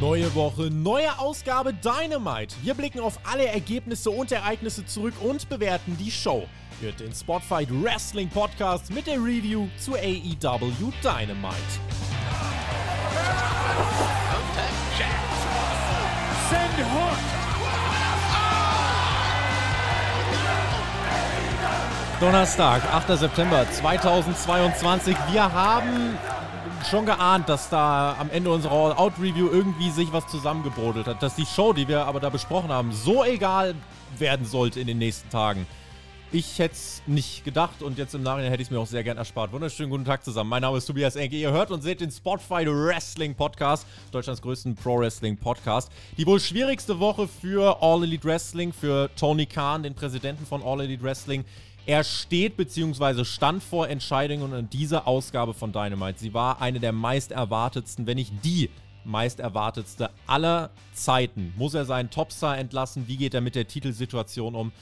Neue Woche, neue Ausgabe Dynamite. Wir blicken auf alle Ergebnisse und Ereignisse zurück und bewerten die Show. Hört den Spotfight Wrestling Podcast mit der Review zu AEW Dynamite. Send Hook! Donnerstag, 8. September 2022. Wir haben schon geahnt, dass da am Ende unserer All-Out-Review irgendwie sich was zusammengebrodelt hat. Dass die Show, die wir aber da besprochen haben, so egal werden sollte in den nächsten Tagen. Ich hätte es nicht gedacht und jetzt im Nachhinein hätte ich es mir auch sehr gern erspart. Wunderschönen guten Tag zusammen. Mein Name ist Tobias Enke. Ihr hört und seht den Spotfight Wrestling Podcast, Deutschlands größten Pro Wrestling Podcast. Die wohl schwierigste Woche für All Elite Wrestling, für Tony Khan, den Präsidenten von All Elite Wrestling. Er steht bzw. stand vor Entscheidungen und diese Ausgabe von Dynamite, sie war eine der meist erwartetsten, wenn nicht die meist erwartetste aller Zeiten. Muss er seinen Topstar entlassen? Wie geht er mit der Titelsituation um?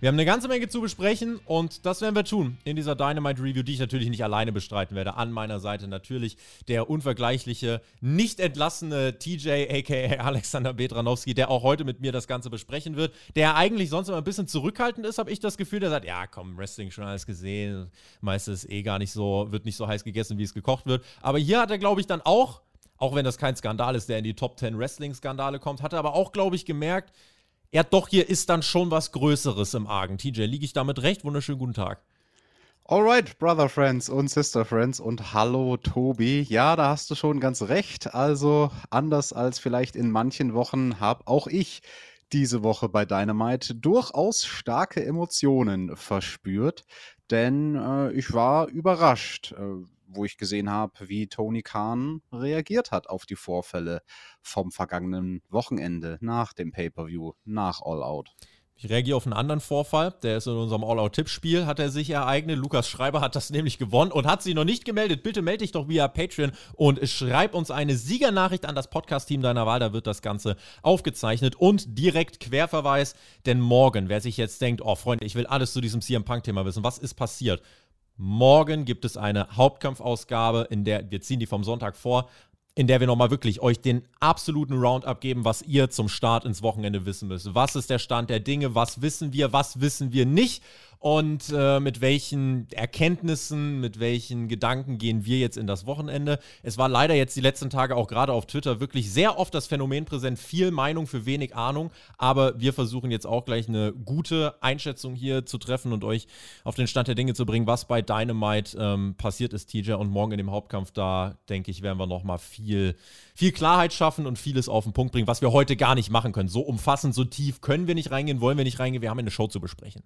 Wir haben eine ganze Menge zu besprechen und das werden wir tun in dieser Dynamite Review, die ich natürlich nicht alleine bestreiten werde. An meiner Seite natürlich der unvergleichliche, nicht entlassene TJ, aka Alexander Bedranowski, der auch heute mit mir das Ganze besprechen wird. Der eigentlich sonst immer ein bisschen zurückhaltend ist, habe ich das Gefühl. Der sagt: Ja, komm, Wrestling schon alles gesehen. Meistens eh gar nicht so, wird nicht so heiß gegessen, wie es gekocht wird. Aber hier hat er, glaube ich, dann auch auch wenn das kein Skandal ist, der in die Top 10 Wrestling-Skandale kommt, hat er aber auch, glaube ich, gemerkt, ja, doch, hier ist dann schon was Größeres im Argen. TJ, liege ich damit recht? Wunderschönen guten Tag. Alright, Brother Friends und Sister Friends und hallo Tobi. Ja, da hast du schon ganz recht. Also anders als vielleicht in manchen Wochen habe auch ich diese Woche bei Dynamite durchaus starke Emotionen verspürt, denn äh, ich war überrascht. Äh, wo ich gesehen habe, wie Tony Khan reagiert hat auf die Vorfälle vom vergangenen Wochenende nach dem Pay-per-View, nach All Out. Ich reagiere auf einen anderen Vorfall, der ist in unserem All-Out-Tippspiel, hat er sich ereignet. Lukas Schreiber hat das nämlich gewonnen und hat sich noch nicht gemeldet. Bitte melde dich doch via Patreon und schreib uns eine Siegernachricht an das Podcast-Team deiner Wahl. Da wird das Ganze aufgezeichnet und direkt Querverweis. Denn morgen, wer sich jetzt denkt, oh Freunde, ich will alles zu diesem CM Punk-Thema wissen, was ist passiert? Morgen gibt es eine Hauptkampfausgabe, in der wir ziehen die vom Sonntag vor, in der wir nochmal wirklich euch den absoluten Roundup geben, was ihr zum Start ins Wochenende wissen müsst. Was ist der Stand der Dinge? Was wissen wir? Was wissen wir nicht? Und äh, mit welchen Erkenntnissen, mit welchen Gedanken gehen wir jetzt in das Wochenende. Es war leider jetzt die letzten Tage auch gerade auf Twitter wirklich sehr oft das Phänomen präsent, viel Meinung für wenig Ahnung, aber wir versuchen jetzt auch gleich eine gute Einschätzung hier zu treffen und euch auf den Stand der Dinge zu bringen, was bei Dynamite ähm, passiert ist, TJ, und morgen in dem Hauptkampf, da denke ich, werden wir nochmal viel, viel Klarheit schaffen und vieles auf den Punkt bringen, was wir heute gar nicht machen können. So umfassend, so tief können wir nicht reingehen, wollen wir nicht reingehen, wir haben eine Show zu besprechen.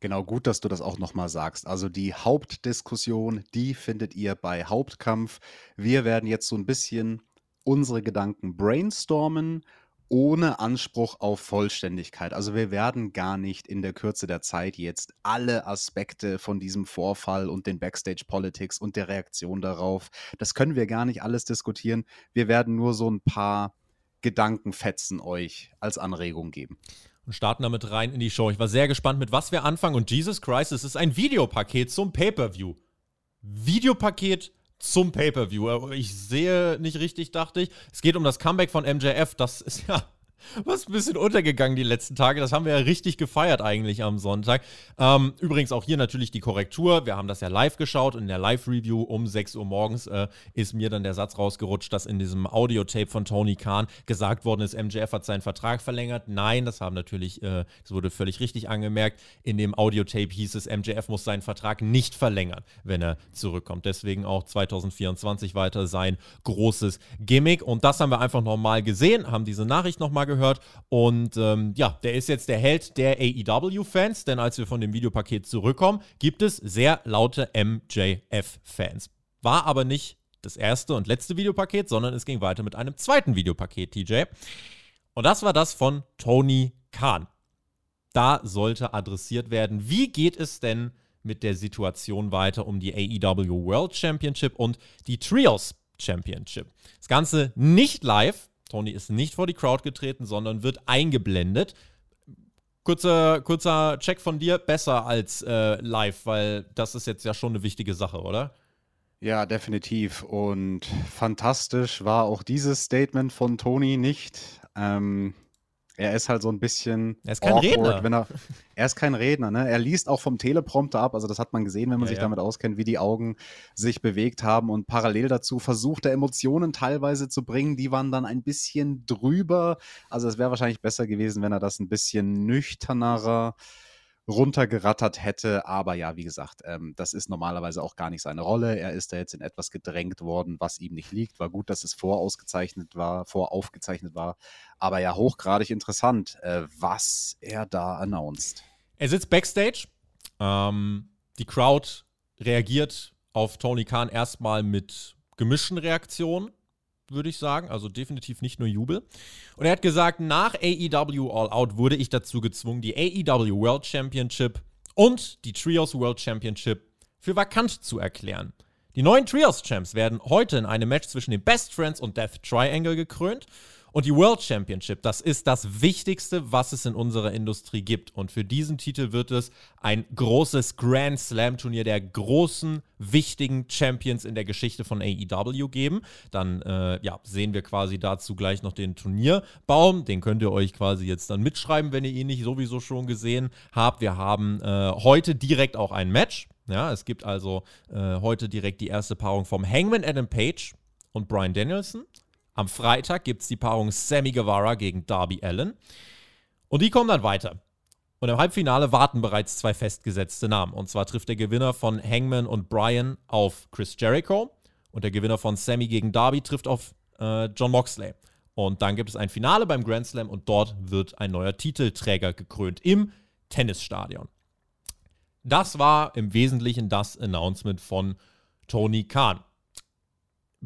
Genau, gut, dass du das auch nochmal sagst. Also die Hauptdiskussion, die findet ihr bei Hauptkampf. Wir werden jetzt so ein bisschen unsere Gedanken brainstormen, ohne Anspruch auf Vollständigkeit. Also wir werden gar nicht in der Kürze der Zeit jetzt alle Aspekte von diesem Vorfall und den Backstage Politics und der Reaktion darauf, das können wir gar nicht alles diskutieren. Wir werden nur so ein paar Gedankenfetzen euch als Anregung geben und starten damit rein in die Show. Ich war sehr gespannt, mit was wir anfangen. Und Jesus Christ, es ist ein Videopaket zum Pay-Per-View. Videopaket zum Pay-Per-View. Ich sehe nicht richtig, dachte ich. Es geht um das Comeback von MJF. Das ist ja was ein bisschen untergegangen die letzten Tage. Das haben wir ja richtig gefeiert eigentlich am Sonntag. Ähm, übrigens auch hier natürlich die Korrektur. Wir haben das ja live geschaut und in der Live-Review um 6 Uhr morgens äh, ist mir dann der Satz rausgerutscht, dass in diesem Audiotape von Tony Khan gesagt worden ist, MJF hat seinen Vertrag verlängert. Nein, das haben natürlich, äh, das wurde völlig richtig angemerkt. In dem Audiotape hieß es, MJF muss seinen Vertrag nicht verlängern, wenn er zurückkommt. Deswegen auch 2024 weiter sein großes Gimmick. Und das haben wir einfach nochmal gesehen, haben diese Nachricht nochmal gehört gehört. Und ähm, ja, der ist jetzt der Held der AEW-Fans, denn als wir von dem Videopaket zurückkommen, gibt es sehr laute MJF-Fans. War aber nicht das erste und letzte Videopaket, sondern es ging weiter mit einem zweiten Videopaket, TJ. Und das war das von Tony Khan. Da sollte adressiert werden, wie geht es denn mit der Situation weiter um die AEW World Championship und die Trios Championship. Das Ganze nicht live, Tony ist nicht vor die Crowd getreten, sondern wird eingeblendet. Kurzer, kurzer Check von dir, besser als äh, live, weil das ist jetzt ja schon eine wichtige Sache, oder? Ja, definitiv. Und fantastisch war auch dieses Statement von Tony nicht. Ähm, er ist halt so ein bisschen. Er ist kein Redner. Wenn er, er ist kein Redner, ne? Er liest auch vom Teleprompter ab. Also, das hat man gesehen, wenn man ja, sich ja. damit auskennt, wie die Augen sich bewegt haben. Und parallel dazu versucht er Emotionen teilweise zu bringen. Die waren dann ein bisschen drüber. Also, es wäre wahrscheinlich besser gewesen, wenn er das ein bisschen nüchternerer runtergerattert hätte. Aber ja, wie gesagt, ähm, das ist normalerweise auch gar nicht seine Rolle. Er ist da jetzt in etwas gedrängt worden, was ihm nicht liegt. War gut, dass es vorausgezeichnet war, voraufgezeichnet war. Aber ja, hochgradig interessant, äh, was er da announced. Er sitzt backstage. Ähm, die Crowd reagiert auf Tony Khan erstmal mit gemischten Reaktionen würde ich sagen. Also definitiv nicht nur Jubel. Und er hat gesagt, nach AEW All Out wurde ich dazu gezwungen, die AEW World Championship und die Trios World Championship für vakant zu erklären. Die neuen Trios Champs werden heute in einem Match zwischen den Best Friends und Death Triangle gekrönt. Und die World Championship, das ist das Wichtigste, was es in unserer Industrie gibt. Und für diesen Titel wird es ein großes Grand Slam Turnier der großen, wichtigen Champions in der Geschichte von AEW geben. Dann äh, ja, sehen wir quasi dazu gleich noch den Turnierbaum. Den könnt ihr euch quasi jetzt dann mitschreiben, wenn ihr ihn nicht sowieso schon gesehen habt. Wir haben äh, heute direkt auch ein Match. Ja, es gibt also äh, heute direkt die erste Paarung vom Hangman Adam Page und Brian Danielson. Am Freitag gibt es die Paarung Sammy Guevara gegen Darby Allen. Und die kommen dann weiter. Und im Halbfinale warten bereits zwei festgesetzte Namen. Und zwar trifft der Gewinner von Hangman und Brian auf Chris Jericho. Und der Gewinner von Sammy gegen Darby trifft auf äh, John Moxley. Und dann gibt es ein Finale beim Grand Slam und dort wird ein neuer Titelträger gekrönt im Tennisstadion. Das war im Wesentlichen das Announcement von Tony Khan.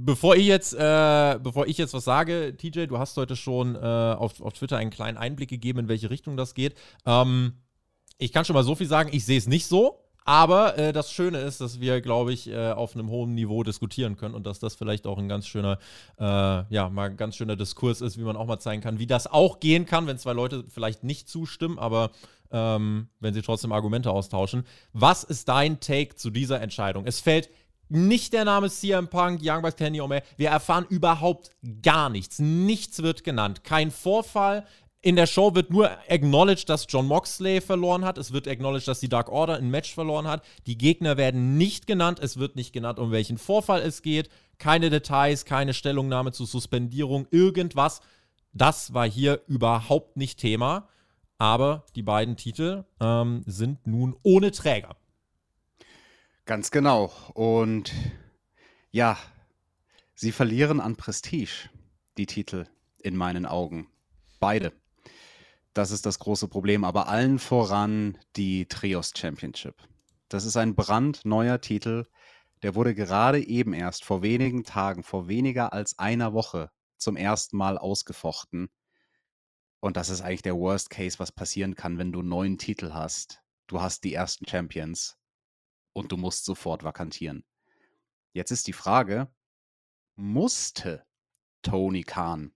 Bevor ich jetzt, äh, bevor ich jetzt was sage, TJ, du hast heute schon äh, auf, auf Twitter einen kleinen Einblick gegeben, in welche Richtung das geht. Ähm, ich kann schon mal so viel sagen, ich sehe es nicht so. Aber äh, das Schöne ist, dass wir, glaube ich, äh, auf einem hohen Niveau diskutieren können und dass das vielleicht auch ein ganz schöner, äh, ja, mal ganz schöner Diskurs ist, wie man auch mal zeigen kann, wie das auch gehen kann, wenn zwei Leute vielleicht nicht zustimmen, aber ähm, wenn sie trotzdem Argumente austauschen. Was ist dein Take zu dieser Entscheidung? Es fällt nicht der Name CM Punk, Young Bucks, Kenny Omega. Wir erfahren überhaupt gar nichts. Nichts wird genannt. Kein Vorfall. In der Show wird nur acknowledged, dass John Moxley verloren hat. Es wird acknowledged, dass die Dark Order ein Match verloren hat. Die Gegner werden nicht genannt. Es wird nicht genannt, um welchen Vorfall es geht. Keine Details, keine Stellungnahme zur Suspendierung, irgendwas. Das war hier überhaupt nicht Thema. Aber die beiden Titel ähm, sind nun ohne Träger. Ganz genau. Und ja, sie verlieren an Prestige, die Titel, in meinen Augen. Beide. Das ist das große Problem. Aber allen voran die Trios Championship. Das ist ein brandneuer Titel. Der wurde gerade eben erst vor wenigen Tagen, vor weniger als einer Woche zum ersten Mal ausgefochten. Und das ist eigentlich der Worst Case, was passieren kann, wenn du neun Titel hast. Du hast die ersten Champions und du musst sofort vakantieren. Jetzt ist die Frage, musste Tony Khan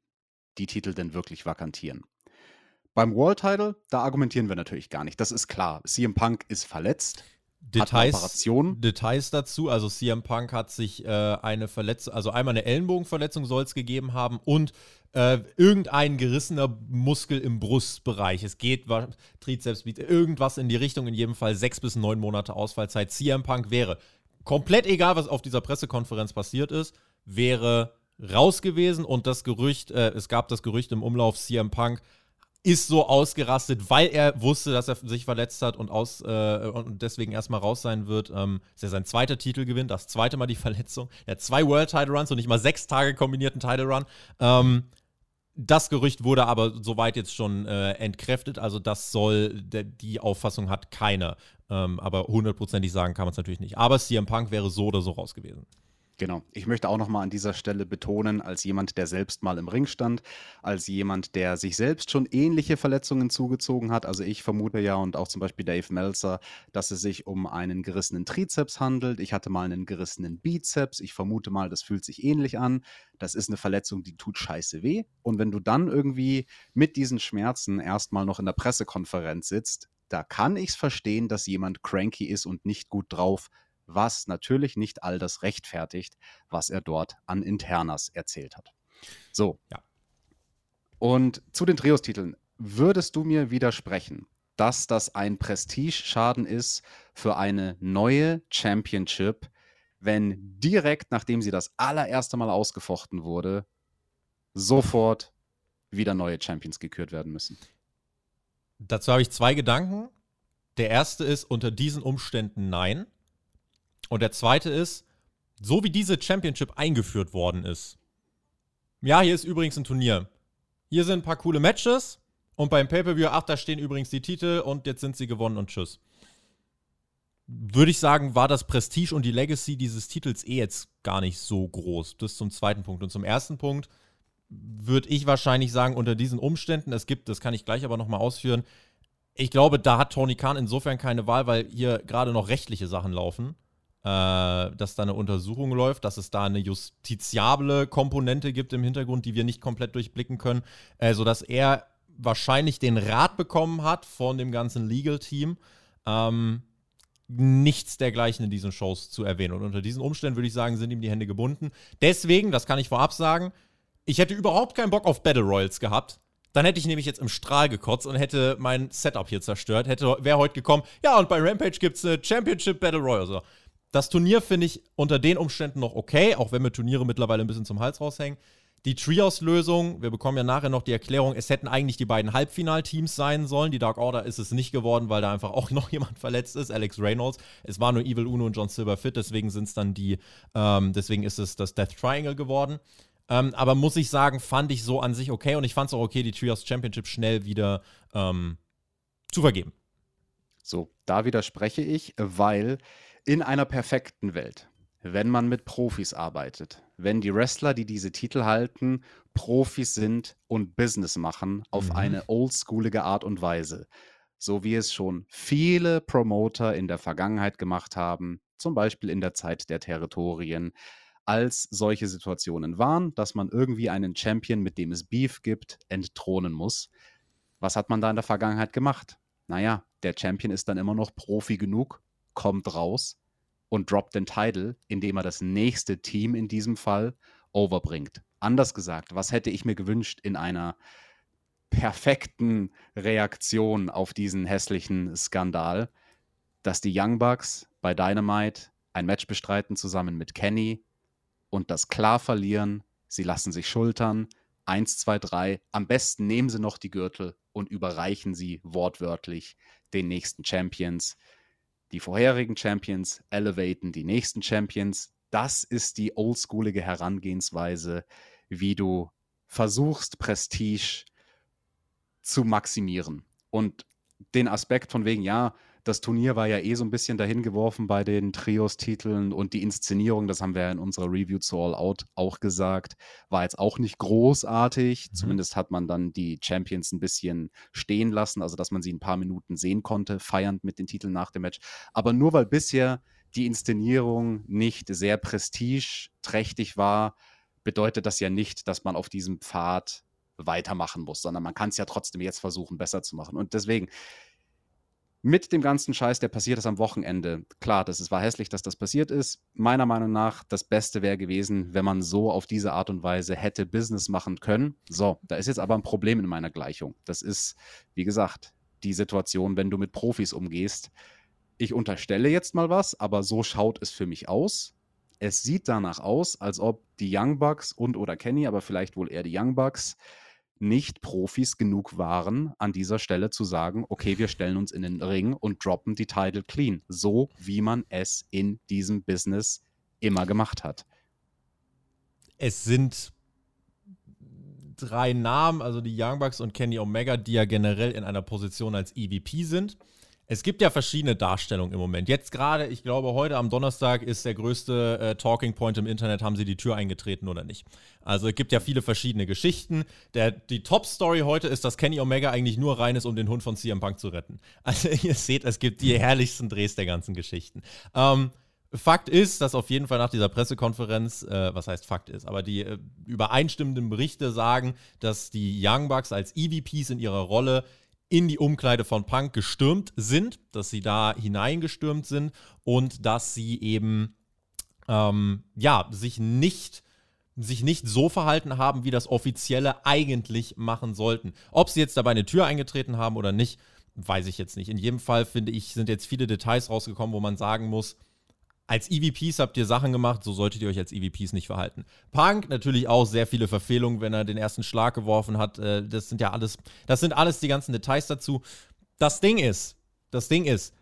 die Titel denn wirklich vakantieren? Beim World Title, da argumentieren wir natürlich gar nicht. Das ist klar. CM Punk ist verletzt. Details, Details dazu, also CM Punk hat sich äh, eine Verletzung, also einmal eine Ellenbogenverletzung soll es gegeben haben und äh, irgendein gerissener Muskel im Brustbereich. Es geht Trizeps, irgendwas in die Richtung, in jedem Fall sechs bis neun Monate Ausfallzeit. CM Punk wäre komplett egal, was auf dieser Pressekonferenz passiert ist, wäre raus gewesen und das Gerücht, äh, es gab das Gerücht im Umlauf, CM Punk ist so ausgerastet, weil er wusste, dass er sich verletzt hat und, aus, äh, und deswegen erstmal raus sein wird. Ähm, ist ja sein zweiter Titelgewinn, das zweite Mal die Verletzung. Er hat zwei World Title Runs und nicht mal sechs Tage kombinierten Title Run. Ähm, das Gerücht wurde aber soweit jetzt schon äh, entkräftet. Also, das soll, die Auffassung hat keiner. Ähm, aber hundertprozentig sagen kann man es natürlich nicht. Aber CM Punk wäre so oder so raus gewesen. Genau. Ich möchte auch nochmal an dieser Stelle betonen, als jemand, der selbst mal im Ring stand, als jemand, der sich selbst schon ähnliche Verletzungen zugezogen hat. Also ich vermute ja und auch zum Beispiel Dave Meltzer, dass es sich um einen gerissenen Trizeps handelt. Ich hatte mal einen gerissenen Bizeps. Ich vermute mal, das fühlt sich ähnlich an. Das ist eine Verletzung, die tut scheiße weh. Und wenn du dann irgendwie mit diesen Schmerzen erstmal noch in der Pressekonferenz sitzt, da kann ich es verstehen, dass jemand cranky ist und nicht gut drauf was natürlich nicht all das rechtfertigt, was er dort an Internas erzählt hat. So. Ja. Und zu den Trios-Titeln. Würdest du mir widersprechen, dass das ein Prestigeschaden ist für eine neue Championship, wenn direkt nachdem sie das allererste Mal ausgefochten wurde, sofort wieder neue Champions gekürt werden müssen? Dazu habe ich zwei Gedanken. Der erste ist unter diesen Umständen nein. Und der zweite ist, so wie diese Championship eingeführt worden ist. Ja, hier ist übrigens ein Turnier. Hier sind ein paar coole Matches. Und beim Pay-Per-View, ach, da stehen übrigens die Titel und jetzt sind sie gewonnen und tschüss. Würde ich sagen, war das Prestige und die Legacy dieses Titels eh jetzt gar nicht so groß. Das zum zweiten Punkt. Und zum ersten Punkt würde ich wahrscheinlich sagen, unter diesen Umständen, es gibt, das kann ich gleich aber nochmal ausführen, ich glaube, da hat Tony Khan insofern keine Wahl, weil hier gerade noch rechtliche Sachen laufen dass da eine Untersuchung läuft, dass es da eine justiziable Komponente gibt im Hintergrund, die wir nicht komplett durchblicken können, äh, sodass er wahrscheinlich den Rat bekommen hat von dem ganzen Legal-Team, ähm, nichts dergleichen in diesen Shows zu erwähnen. Und unter diesen Umständen würde ich sagen, sind ihm die Hände gebunden. Deswegen, das kann ich vorab sagen, ich hätte überhaupt keinen Bock auf Battle Royals gehabt. Dann hätte ich nämlich jetzt im Strahl gekotzt und hätte mein Setup hier zerstört. Hätte, wäre heute gekommen, ja, und bei Rampage gibt es eine Championship Battle Royale. So. Das Turnier finde ich unter den Umständen noch okay, auch wenn mir Turniere mittlerweile ein bisschen zum Hals raushängen. Die Trios-Lösung, wir bekommen ja nachher noch die Erklärung, es hätten eigentlich die beiden Halbfinalteams sein sollen. Die Dark Order ist es nicht geworden, weil da einfach auch noch jemand verletzt ist, Alex Reynolds. Es war nur Evil Uno und John Silver fit, deswegen sind es dann die, ähm, deswegen ist es das Death Triangle geworden. Ähm, aber muss ich sagen, fand ich so an sich okay und ich fand es auch okay, die Trios Championship schnell wieder ähm, zu vergeben. So, da widerspreche ich, weil in einer perfekten Welt, wenn man mit Profis arbeitet, wenn die Wrestler, die diese Titel halten, Profis sind und Business machen auf mhm. eine oldschoolige Art und Weise, so wie es schon viele Promoter in der Vergangenheit gemacht haben, zum Beispiel in der Zeit der Territorien, als solche Situationen waren, dass man irgendwie einen Champion, mit dem es Beef gibt, entthronen muss. Was hat man da in der Vergangenheit gemacht? Naja, der Champion ist dann immer noch Profi genug, kommt raus und droppt den Title, indem er das nächste Team in diesem Fall overbringt. Anders gesagt, was hätte ich mir gewünscht in einer perfekten Reaktion auf diesen hässlichen Skandal, dass die Young Bucks bei Dynamite ein Match bestreiten zusammen mit Kenny und das klar verlieren. Sie lassen sich schultern. Eins, zwei, drei. Am besten nehmen sie noch die Gürtel und überreichen sie wortwörtlich den nächsten Champions. Die vorherigen Champions elevaten die nächsten Champions. Das ist die oldschoolige Herangehensweise, wie du versuchst, Prestige zu maximieren. Und den Aspekt von wegen, ja, das Turnier war ja eh so ein bisschen dahin geworfen bei den Trios-Titeln und die Inszenierung, das haben wir ja in unserer Review zu All Out auch gesagt, war jetzt auch nicht großartig. Mhm. Zumindest hat man dann die Champions ein bisschen stehen lassen, also dass man sie ein paar Minuten sehen konnte, feiernd mit den Titeln nach dem Match. Aber nur weil bisher die Inszenierung nicht sehr prestigeträchtig war, bedeutet das ja nicht, dass man auf diesem Pfad weitermachen muss, sondern man kann es ja trotzdem jetzt versuchen, besser zu machen. Und deswegen, mit dem ganzen Scheiß, der passiert ist am Wochenende. Klar, das ist, war hässlich, dass das passiert ist. Meiner Meinung nach, das Beste wäre gewesen, wenn man so auf diese Art und Weise hätte Business machen können. So, da ist jetzt aber ein Problem in meiner Gleichung. Das ist, wie gesagt, die Situation, wenn du mit Profis umgehst. Ich unterstelle jetzt mal was, aber so schaut es für mich aus. Es sieht danach aus, als ob die Young Bucks und oder Kenny, aber vielleicht wohl eher die Young Bucks, nicht Profis genug waren, an dieser Stelle zu sagen, okay, wir stellen uns in den Ring und droppen die Title clean, so wie man es in diesem Business immer gemacht hat. Es sind drei Namen, also die Young Bucks und Kenny Omega, die ja generell in einer Position als EVP sind. Es gibt ja verschiedene Darstellungen im Moment. Jetzt gerade, ich glaube, heute am Donnerstag ist der größte äh, Talking Point im Internet, haben sie die Tür eingetreten oder nicht. Also es gibt ja viele verschiedene Geschichten. Der, die Top-Story heute ist, dass Kenny Omega eigentlich nur rein ist, um den Hund von CM Punk zu retten. Also ihr seht, es gibt die herrlichsten Drehs der ganzen Geschichten. Ähm, Fakt ist, dass auf jeden Fall nach dieser Pressekonferenz, äh, was heißt Fakt ist, aber die äh, übereinstimmenden Berichte sagen, dass die Young Bucks als EVPs in ihrer Rolle in die Umkleide von Punk gestürmt sind, dass sie da hineingestürmt sind und dass sie eben ähm, ja sich nicht sich nicht so verhalten haben, wie das Offizielle eigentlich machen sollten. Ob sie jetzt dabei eine Tür eingetreten haben oder nicht, weiß ich jetzt nicht. In jedem Fall finde ich, sind jetzt viele Details rausgekommen, wo man sagen muss, als EVPs habt ihr Sachen gemacht, so solltet ihr euch als EVPs nicht verhalten. Punk natürlich auch sehr viele Verfehlungen, wenn er den ersten Schlag geworfen hat. Äh, das sind ja alles, das sind alles die ganzen Details dazu. Das Ding ist, das Ding ist,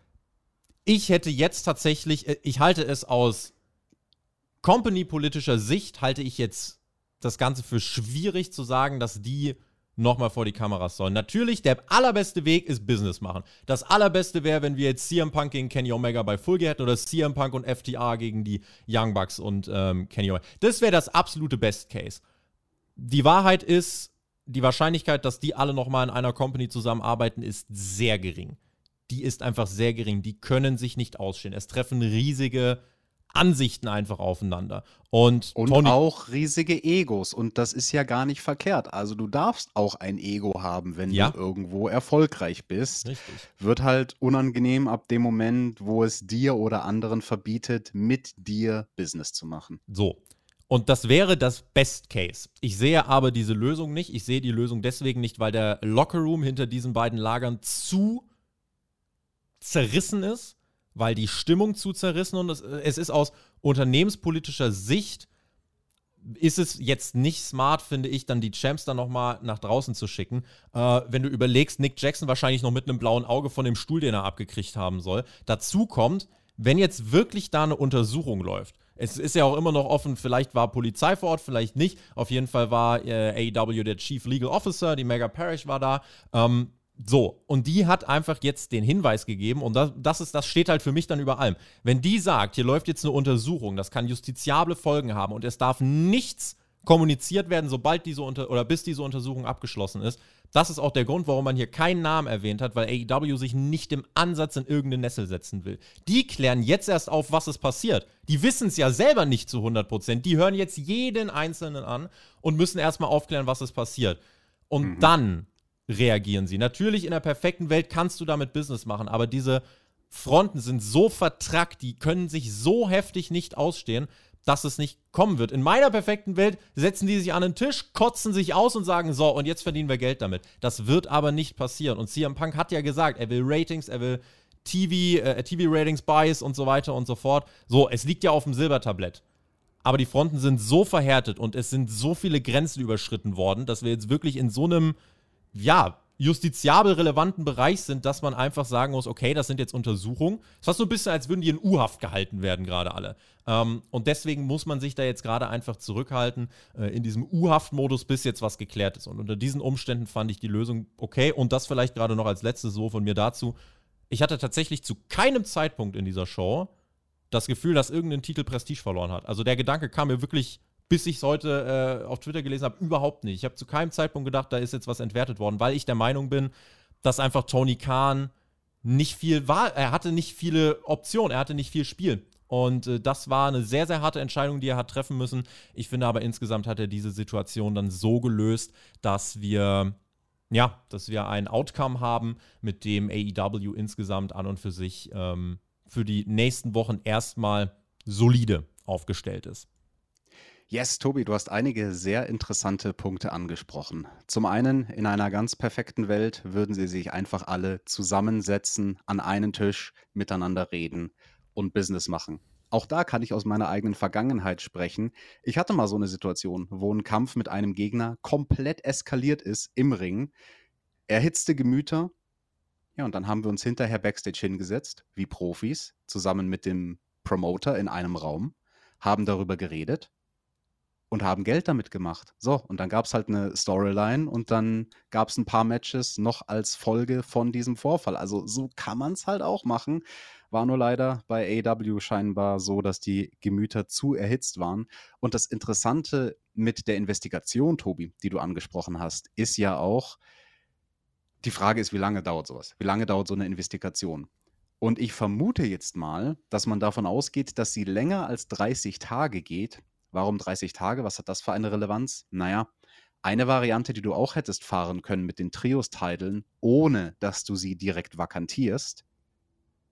ich hätte jetzt tatsächlich, äh, ich halte es aus company-politischer Sicht, halte ich jetzt das Ganze für schwierig zu sagen, dass die nochmal vor die Kameras sollen. Natürlich, der allerbeste Weg ist Business machen. Das allerbeste wäre, wenn wir jetzt CM Punk gegen Kenny Omega bei Full hätten oder CM Punk und FTR gegen die Young Bucks und ähm, Kenny Omega. Das wäre das absolute Best Case. Die Wahrheit ist, die Wahrscheinlichkeit, dass die alle nochmal in einer Company zusammenarbeiten, ist sehr gering. Die ist einfach sehr gering. Die können sich nicht ausstehen. Es treffen riesige Ansichten einfach aufeinander. Und, und Tony auch riesige Egos. Und das ist ja gar nicht verkehrt. Also du darfst auch ein Ego haben, wenn ja. du irgendwo erfolgreich bist. Richtig. Wird halt unangenehm ab dem Moment, wo es dir oder anderen verbietet, mit dir Business zu machen. So. Und das wäre das Best Case. Ich sehe aber diese Lösung nicht. Ich sehe die Lösung deswegen nicht, weil der Lockerroom hinter diesen beiden Lagern zu zerrissen ist weil die Stimmung zu zerrissen und es, es ist aus unternehmenspolitischer Sicht ist es jetzt nicht smart, finde ich, dann die Champs dann nochmal nach draußen zu schicken. Äh, wenn du überlegst, Nick Jackson wahrscheinlich noch mit einem blauen Auge von dem Stuhl, den er abgekriegt haben soll. Dazu kommt, wenn jetzt wirklich da eine Untersuchung läuft, es ist ja auch immer noch offen, vielleicht war Polizei vor Ort, vielleicht nicht. Auf jeden Fall war äh, AEW der Chief Legal Officer, die Mega Parrish war da. Ähm, so, und die hat einfach jetzt den Hinweis gegeben, und das, das, ist, das steht halt für mich dann über allem. Wenn die sagt, hier läuft jetzt eine Untersuchung, das kann justiziable Folgen haben und es darf nichts kommuniziert werden, sobald diese Unter oder bis diese Untersuchung abgeschlossen ist. Das ist auch der Grund, warum man hier keinen Namen erwähnt hat, weil AEW sich nicht im Ansatz in irgendeine Nessel setzen will. Die klären jetzt erst auf, was ist passiert. Die wissen es ja selber nicht zu 100%. Die hören jetzt jeden Einzelnen an und müssen erstmal aufklären, was ist passiert. Und mhm. dann reagieren sie. Natürlich in der perfekten Welt kannst du damit Business machen, aber diese Fronten sind so vertrackt, die können sich so heftig nicht ausstehen, dass es nicht kommen wird. In meiner perfekten Welt setzen die sich an den Tisch, kotzen sich aus und sagen, so, und jetzt verdienen wir Geld damit. Das wird aber nicht passieren. Und CM Punk hat ja gesagt, er will Ratings, er will TV, äh, TV-Ratings, Buys und so weiter und so fort. So, es liegt ja auf dem Silbertablett. Aber die Fronten sind so verhärtet und es sind so viele Grenzen überschritten worden, dass wir jetzt wirklich in so einem ja, justiziabel relevanten Bereich sind, dass man einfach sagen muss, okay, das sind jetzt Untersuchungen. Es fast so ein bisschen, als würden die in U-Haft gehalten werden, gerade alle. Ähm, und deswegen muss man sich da jetzt gerade einfach zurückhalten äh, in diesem U-Haft-Modus, bis jetzt was geklärt ist. Und unter diesen Umständen fand ich die Lösung okay. Und das vielleicht gerade noch als letztes so von mir dazu. Ich hatte tatsächlich zu keinem Zeitpunkt in dieser Show das Gefühl, dass irgendein Titel Prestige verloren hat. Also der Gedanke kam mir wirklich bis ich es heute äh, auf Twitter gelesen habe, überhaupt nicht. Ich habe zu keinem Zeitpunkt gedacht, da ist jetzt was entwertet worden, weil ich der Meinung bin, dass einfach Tony Khan nicht viel war. Er hatte nicht viele Optionen, er hatte nicht viel Spiel. Und äh, das war eine sehr, sehr harte Entscheidung, die er hat treffen müssen. Ich finde aber insgesamt hat er diese Situation dann so gelöst, dass wir, ja, dass wir ein Outcome haben, mit dem AEW insgesamt an und für sich ähm, für die nächsten Wochen erstmal solide aufgestellt ist. Yes, Tobi, du hast einige sehr interessante Punkte angesprochen. Zum einen, in einer ganz perfekten Welt würden sie sich einfach alle zusammensetzen, an einen Tisch, miteinander reden und Business machen. Auch da kann ich aus meiner eigenen Vergangenheit sprechen. Ich hatte mal so eine Situation, wo ein Kampf mit einem Gegner komplett eskaliert ist im Ring, erhitzte Gemüter. Ja, und dann haben wir uns hinterher backstage hingesetzt, wie Profis, zusammen mit dem Promoter in einem Raum, haben darüber geredet und haben Geld damit gemacht. So, und dann gab es halt eine Storyline und dann gab es ein paar Matches noch als Folge von diesem Vorfall. Also so kann man es halt auch machen. War nur leider bei AW scheinbar so, dass die Gemüter zu erhitzt waren. Und das Interessante mit der Investigation, Tobi, die du angesprochen hast, ist ja auch, die Frage ist, wie lange dauert sowas? Wie lange dauert so eine Investigation? Und ich vermute jetzt mal, dass man davon ausgeht, dass sie länger als 30 Tage geht, Warum 30 Tage? Was hat das für eine Relevanz? Naja, Eine Variante, die du auch hättest fahren können mit den Trios-Titeln, ohne dass du sie direkt vakantierst,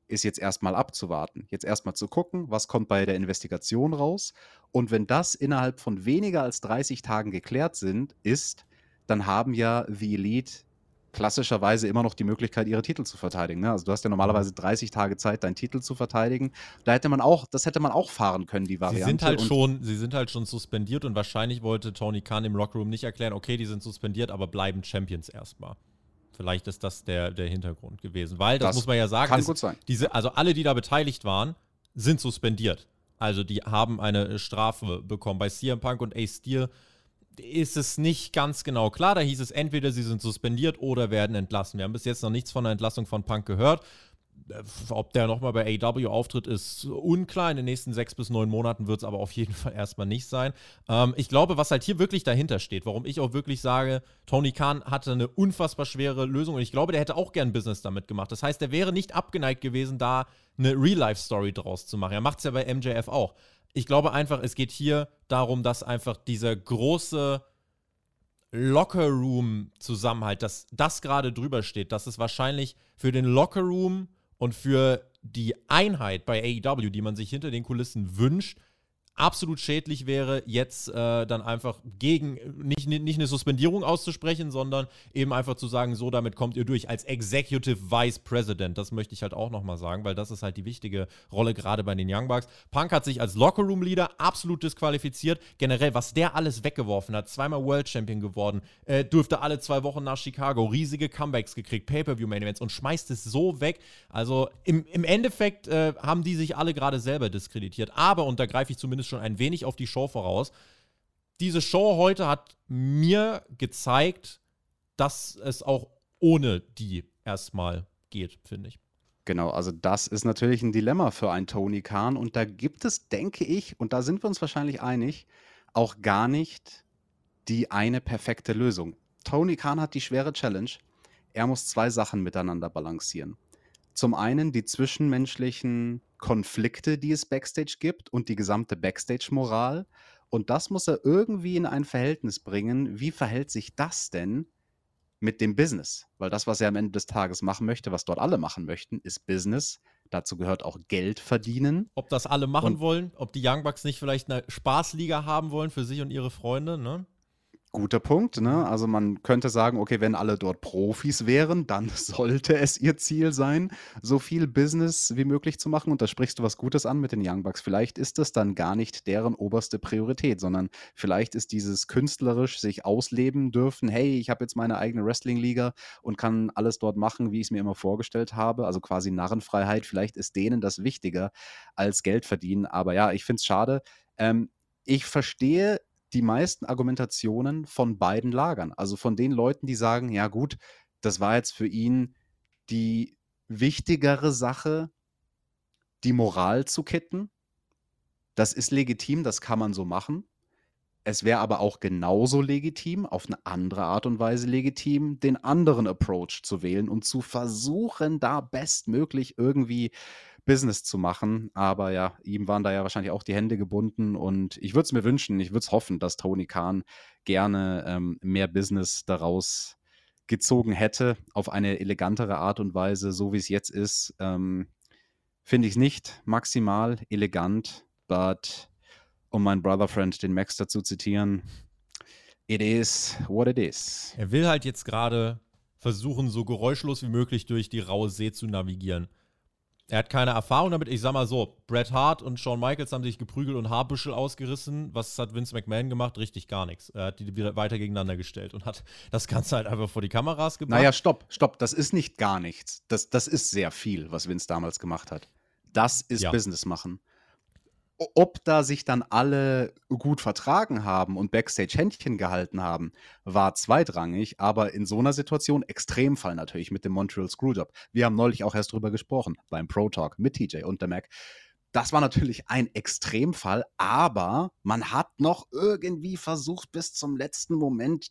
ist jetzt erstmal abzuwarten. Jetzt erstmal zu gucken, was kommt bei der Investigation raus. Und wenn das innerhalb von weniger als 30 Tagen geklärt sind, ist, dann haben ja The Elite klassischerweise immer noch die Möglichkeit, ihre Titel zu verteidigen. Ne? Also du hast ja normalerweise 30 Tage Zeit, deinen Titel zu verteidigen. Da hätte man auch, das hätte man auch fahren können, die Variante. Sie sind halt, schon, sie sind halt schon suspendiert und wahrscheinlich wollte Tony Khan im Lockerroom nicht erklären, okay, die sind suspendiert, aber bleiben Champions erstmal. Vielleicht ist das der, der Hintergrund gewesen. Weil, das, das muss man ja sagen, kann ist, gut sein. Diese, also alle, die da beteiligt waren, sind suspendiert. Also die haben eine Strafe bekommen. Bei CM Punk und Ace Steel ist es nicht ganz genau klar. Da hieß es entweder, sie sind suspendiert oder werden entlassen. Wir haben bis jetzt noch nichts von der Entlassung von Punk gehört. Äh, ob der nochmal bei AEW auftritt, ist unklar. In den nächsten sechs bis neun Monaten wird es aber auf jeden Fall erstmal nicht sein. Ähm, ich glaube, was halt hier wirklich dahinter steht, warum ich auch wirklich sage, Tony Khan hatte eine unfassbar schwere Lösung und ich glaube, der hätte auch gern Business damit gemacht. Das heißt, er wäre nicht abgeneigt gewesen, da eine Real-Life-Story draus zu machen. Er macht es ja bei MJF auch ich glaube einfach, es geht hier darum, dass einfach dieser große Locker-Room-Zusammenhalt, dass das gerade drüber steht, dass es wahrscheinlich für den Locker-Room und für die Einheit bei AEW, die man sich hinter den Kulissen wünscht, absolut schädlich wäre, jetzt äh, dann einfach gegen, nicht, nicht eine Suspendierung auszusprechen, sondern eben einfach zu sagen, so, damit kommt ihr durch als Executive Vice President. Das möchte ich halt auch nochmal sagen, weil das ist halt die wichtige Rolle gerade bei den Young Bucks. Punk hat sich als Lockerroom Leader absolut disqualifiziert. Generell, was der alles weggeworfen hat, zweimal World Champion geworden, äh, durfte alle zwei Wochen nach Chicago, riesige Comebacks gekriegt, Pay-Per-View-Main Events und schmeißt es so weg. Also im, im Endeffekt äh, haben die sich alle gerade selber diskreditiert. Aber, und da greife ich zumindest schon ein wenig auf die Show voraus. Diese Show heute hat mir gezeigt, dass es auch ohne die erstmal geht, finde ich. Genau, also das ist natürlich ein Dilemma für einen Tony Khan und da gibt es, denke ich, und da sind wir uns wahrscheinlich einig, auch gar nicht die eine perfekte Lösung. Tony Khan hat die schwere Challenge. Er muss zwei Sachen miteinander balancieren. Zum einen die zwischenmenschlichen Konflikte, die es Backstage gibt und die gesamte Backstage-Moral. Und das muss er irgendwie in ein Verhältnis bringen. Wie verhält sich das denn mit dem Business? Weil das, was er am Ende des Tages machen möchte, was dort alle machen möchten, ist Business. Dazu gehört auch Geld verdienen. Ob das alle machen und wollen, ob die Young Bucks nicht vielleicht eine Spaßliga haben wollen für sich und ihre Freunde, ne? Guter Punkt, ne? Also man könnte sagen, okay, wenn alle dort Profis wären, dann sollte es ihr Ziel sein, so viel Business wie möglich zu machen. Und da sprichst du was Gutes an mit den Young Bucks. Vielleicht ist das dann gar nicht deren oberste Priorität, sondern vielleicht ist dieses künstlerisch sich ausleben dürfen, hey, ich habe jetzt meine eigene Wrestling-Liga und kann alles dort machen, wie ich es mir immer vorgestellt habe. Also quasi Narrenfreiheit. Vielleicht ist denen das wichtiger als Geld verdienen. Aber ja, ich finde es schade. Ähm, ich verstehe die meisten Argumentationen von beiden Lagern. Also von den Leuten, die sagen, ja gut, das war jetzt für ihn die wichtigere Sache, die Moral zu kitten. Das ist legitim, das kann man so machen. Es wäre aber auch genauso legitim, auf eine andere Art und Weise legitim, den anderen Approach zu wählen und zu versuchen, da bestmöglich irgendwie Business zu machen. Aber ja, ihm waren da ja wahrscheinlich auch die Hände gebunden und ich würde es mir wünschen, ich würde es hoffen, dass Tony Khan gerne ähm, mehr Business daraus gezogen hätte, auf eine elegantere Art und Weise, so wie es jetzt ist. Ähm, Finde ich es nicht maximal elegant, but um meinen Brother Friend, den Max, dazu zitieren, it is what it is. Er will halt jetzt gerade versuchen, so geräuschlos wie möglich durch die raue See zu navigieren. Er hat keine Erfahrung damit. Ich sag mal so: Bret Hart und Shawn Michaels haben sich geprügelt und Haarbüschel ausgerissen. Was hat Vince McMahon gemacht? Richtig gar nichts. Er hat die wieder weiter gegeneinander gestellt und hat das Ganze halt einfach vor die Kameras gebracht. Naja, stopp, stopp. Das ist nicht gar nichts. Das, das ist sehr viel, was Vince damals gemacht hat. Das ist ja. Business machen ob da sich dann alle gut vertragen haben und Backstage Händchen gehalten haben, war zweitrangig, aber in so einer Situation Extremfall natürlich mit dem Montreal Screwjob. Wir haben neulich auch erst drüber gesprochen beim Pro Talk mit TJ und der Mac. Das war natürlich ein Extremfall, aber man hat noch irgendwie versucht, bis zum letzten Moment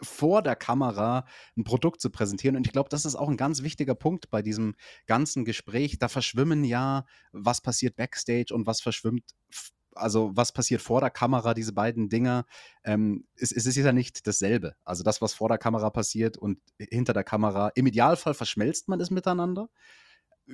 vor der Kamera ein Produkt zu präsentieren. Und ich glaube, das ist auch ein ganz wichtiger Punkt bei diesem ganzen Gespräch. Da verschwimmen ja, was passiert backstage und was verschwimmt also was passiert vor der Kamera, diese beiden Dinge, ähm, es, es ist ja nicht dasselbe. Also das, was vor der Kamera passiert und hinter der Kamera, im Idealfall verschmelzt man es miteinander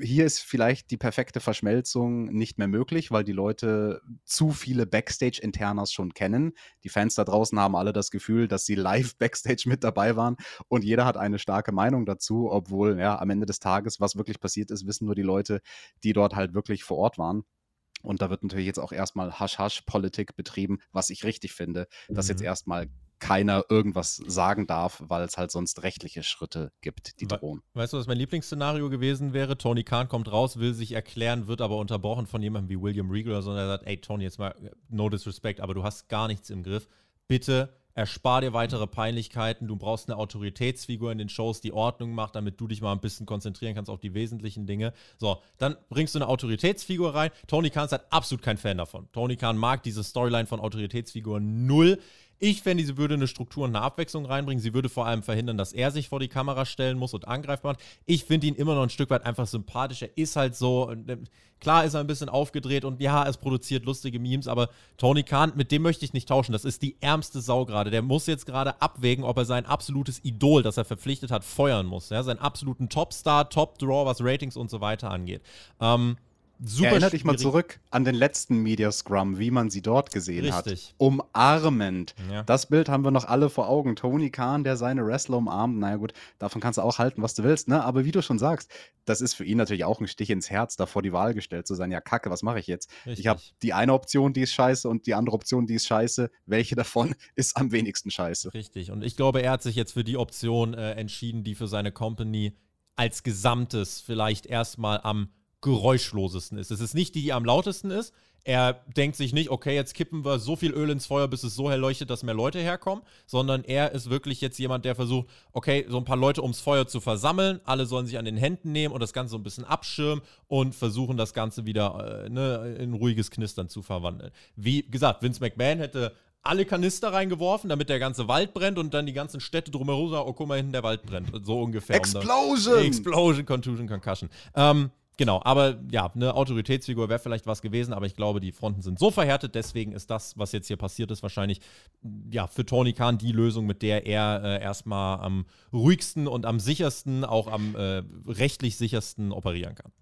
hier ist vielleicht die perfekte Verschmelzung nicht mehr möglich, weil die Leute zu viele Backstage-Internas schon kennen. Die Fans da draußen haben alle das Gefühl, dass sie live Backstage mit dabei waren und jeder hat eine starke Meinung dazu, obwohl ja am Ende des Tages, was wirklich passiert ist, wissen nur die Leute, die dort halt wirklich vor Ort waren. Und da wird natürlich jetzt auch erstmal Hasch-Hasch-Politik betrieben, was ich richtig finde, dass jetzt mhm. erstmal keiner irgendwas sagen darf, weil es halt sonst rechtliche Schritte gibt, die drohen. Weißt du, was mein Lieblingsszenario gewesen wäre? Tony Khan kommt raus, will sich erklären, wird aber unterbrochen von jemandem wie William Regal, sondern er sagt, ey Tony, jetzt mal no disrespect, aber du hast gar nichts im Griff. Bitte erspar dir weitere Peinlichkeiten. Du brauchst eine Autoritätsfigur in den Shows, die Ordnung macht, damit du dich mal ein bisschen konzentrieren kannst auf die wesentlichen Dinge. So, dann bringst du eine Autoritätsfigur rein. Tony Khan ist halt absolut kein Fan davon. Tony Khan mag diese Storyline von Autoritätsfiguren null. Ich fände, sie würde eine Struktur und eine Abwechslung reinbringen. Sie würde vor allem verhindern, dass er sich vor die Kamera stellen muss und angreifbar macht. Ich finde ihn immer noch ein Stück weit einfach sympathisch. Er ist halt so, äh, klar ist er ein bisschen aufgedreht und ja, es produziert lustige Memes, aber Tony Khan, mit dem möchte ich nicht tauschen. Das ist die ärmste Sau gerade. Der muss jetzt gerade abwägen, ob er sein absolutes Idol, das er verpflichtet hat, feuern muss. Ja? Seinen absoluten Topstar, Top-Draw, was Ratings und so weiter angeht. Ähm, Super Erinner dich mal zurück an den letzten Media Scrum, wie man sie dort gesehen Richtig. hat. Umarmend. Ja. Das Bild haben wir noch alle vor Augen. Tony Khan, der seine Wrestler umarmt. Naja, gut, davon kannst du auch halten, was du willst, ne? Aber wie du schon sagst, das ist für ihn natürlich auch ein Stich ins Herz, davor die Wahl gestellt zu sein. Ja, kacke, was mache ich jetzt? Richtig. Ich habe die eine Option, die ist scheiße und die andere Option, die ist scheiße. Welche davon ist am wenigsten scheiße? Richtig. Und ich glaube, er hat sich jetzt für die Option äh, entschieden, die für seine Company als Gesamtes vielleicht erstmal am geräuschlosesten ist. Es ist nicht die, die am lautesten ist. Er denkt sich nicht, okay, jetzt kippen wir so viel Öl ins Feuer, bis es so hell leuchtet, dass mehr Leute herkommen, sondern er ist wirklich jetzt jemand, der versucht, okay, so ein paar Leute ums Feuer zu versammeln. Alle sollen sich an den Händen nehmen und das Ganze so ein bisschen abschirmen und versuchen, das Ganze wieder äh, ne, in ruhiges Knistern zu verwandeln. Wie gesagt, Vince McMahon hätte alle Kanister reingeworfen, damit der ganze Wald brennt und dann die ganzen Städte drumherum sagen, oh, guck mal, hinten der Wald brennt. So ungefähr. Explosion! Um Explosion, Contusion, Concussion. Ähm, Genau, aber ja, eine Autoritätsfigur wäre vielleicht was gewesen, aber ich glaube, die Fronten sind so verhärtet, deswegen ist das, was jetzt hier passiert ist, wahrscheinlich ja für Tony Khan die Lösung, mit der er äh, erstmal am ruhigsten und am sichersten, auch am äh, rechtlich sichersten operieren kann.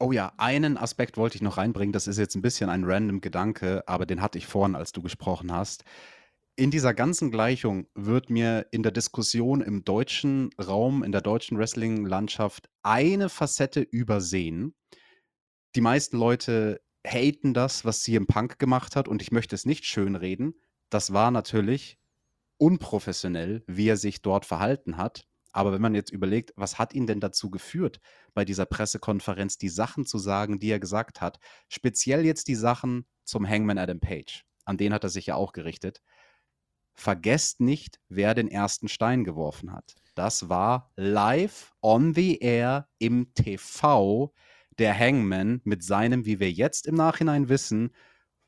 Oh ja, einen Aspekt wollte ich noch reinbringen, das ist jetzt ein bisschen ein random Gedanke, aber den hatte ich vorhin, als du gesprochen hast in dieser ganzen Gleichung wird mir in der Diskussion im deutschen Raum, in der deutschen Wrestling-Landschaft eine Facette übersehen. Die meisten Leute haten das, was CM Punk gemacht hat, und ich möchte es nicht schönreden. Das war natürlich unprofessionell, wie er sich dort verhalten hat. Aber wenn man jetzt überlegt, was hat ihn denn dazu geführt, bei dieser Pressekonferenz die Sachen zu sagen, die er gesagt hat, speziell jetzt die Sachen zum Hangman Adam Page, an den hat er sich ja auch gerichtet vergesst nicht, wer den ersten Stein geworfen hat. Das war live on the air im TV der Hangman mit seinem, wie wir jetzt im Nachhinein wissen,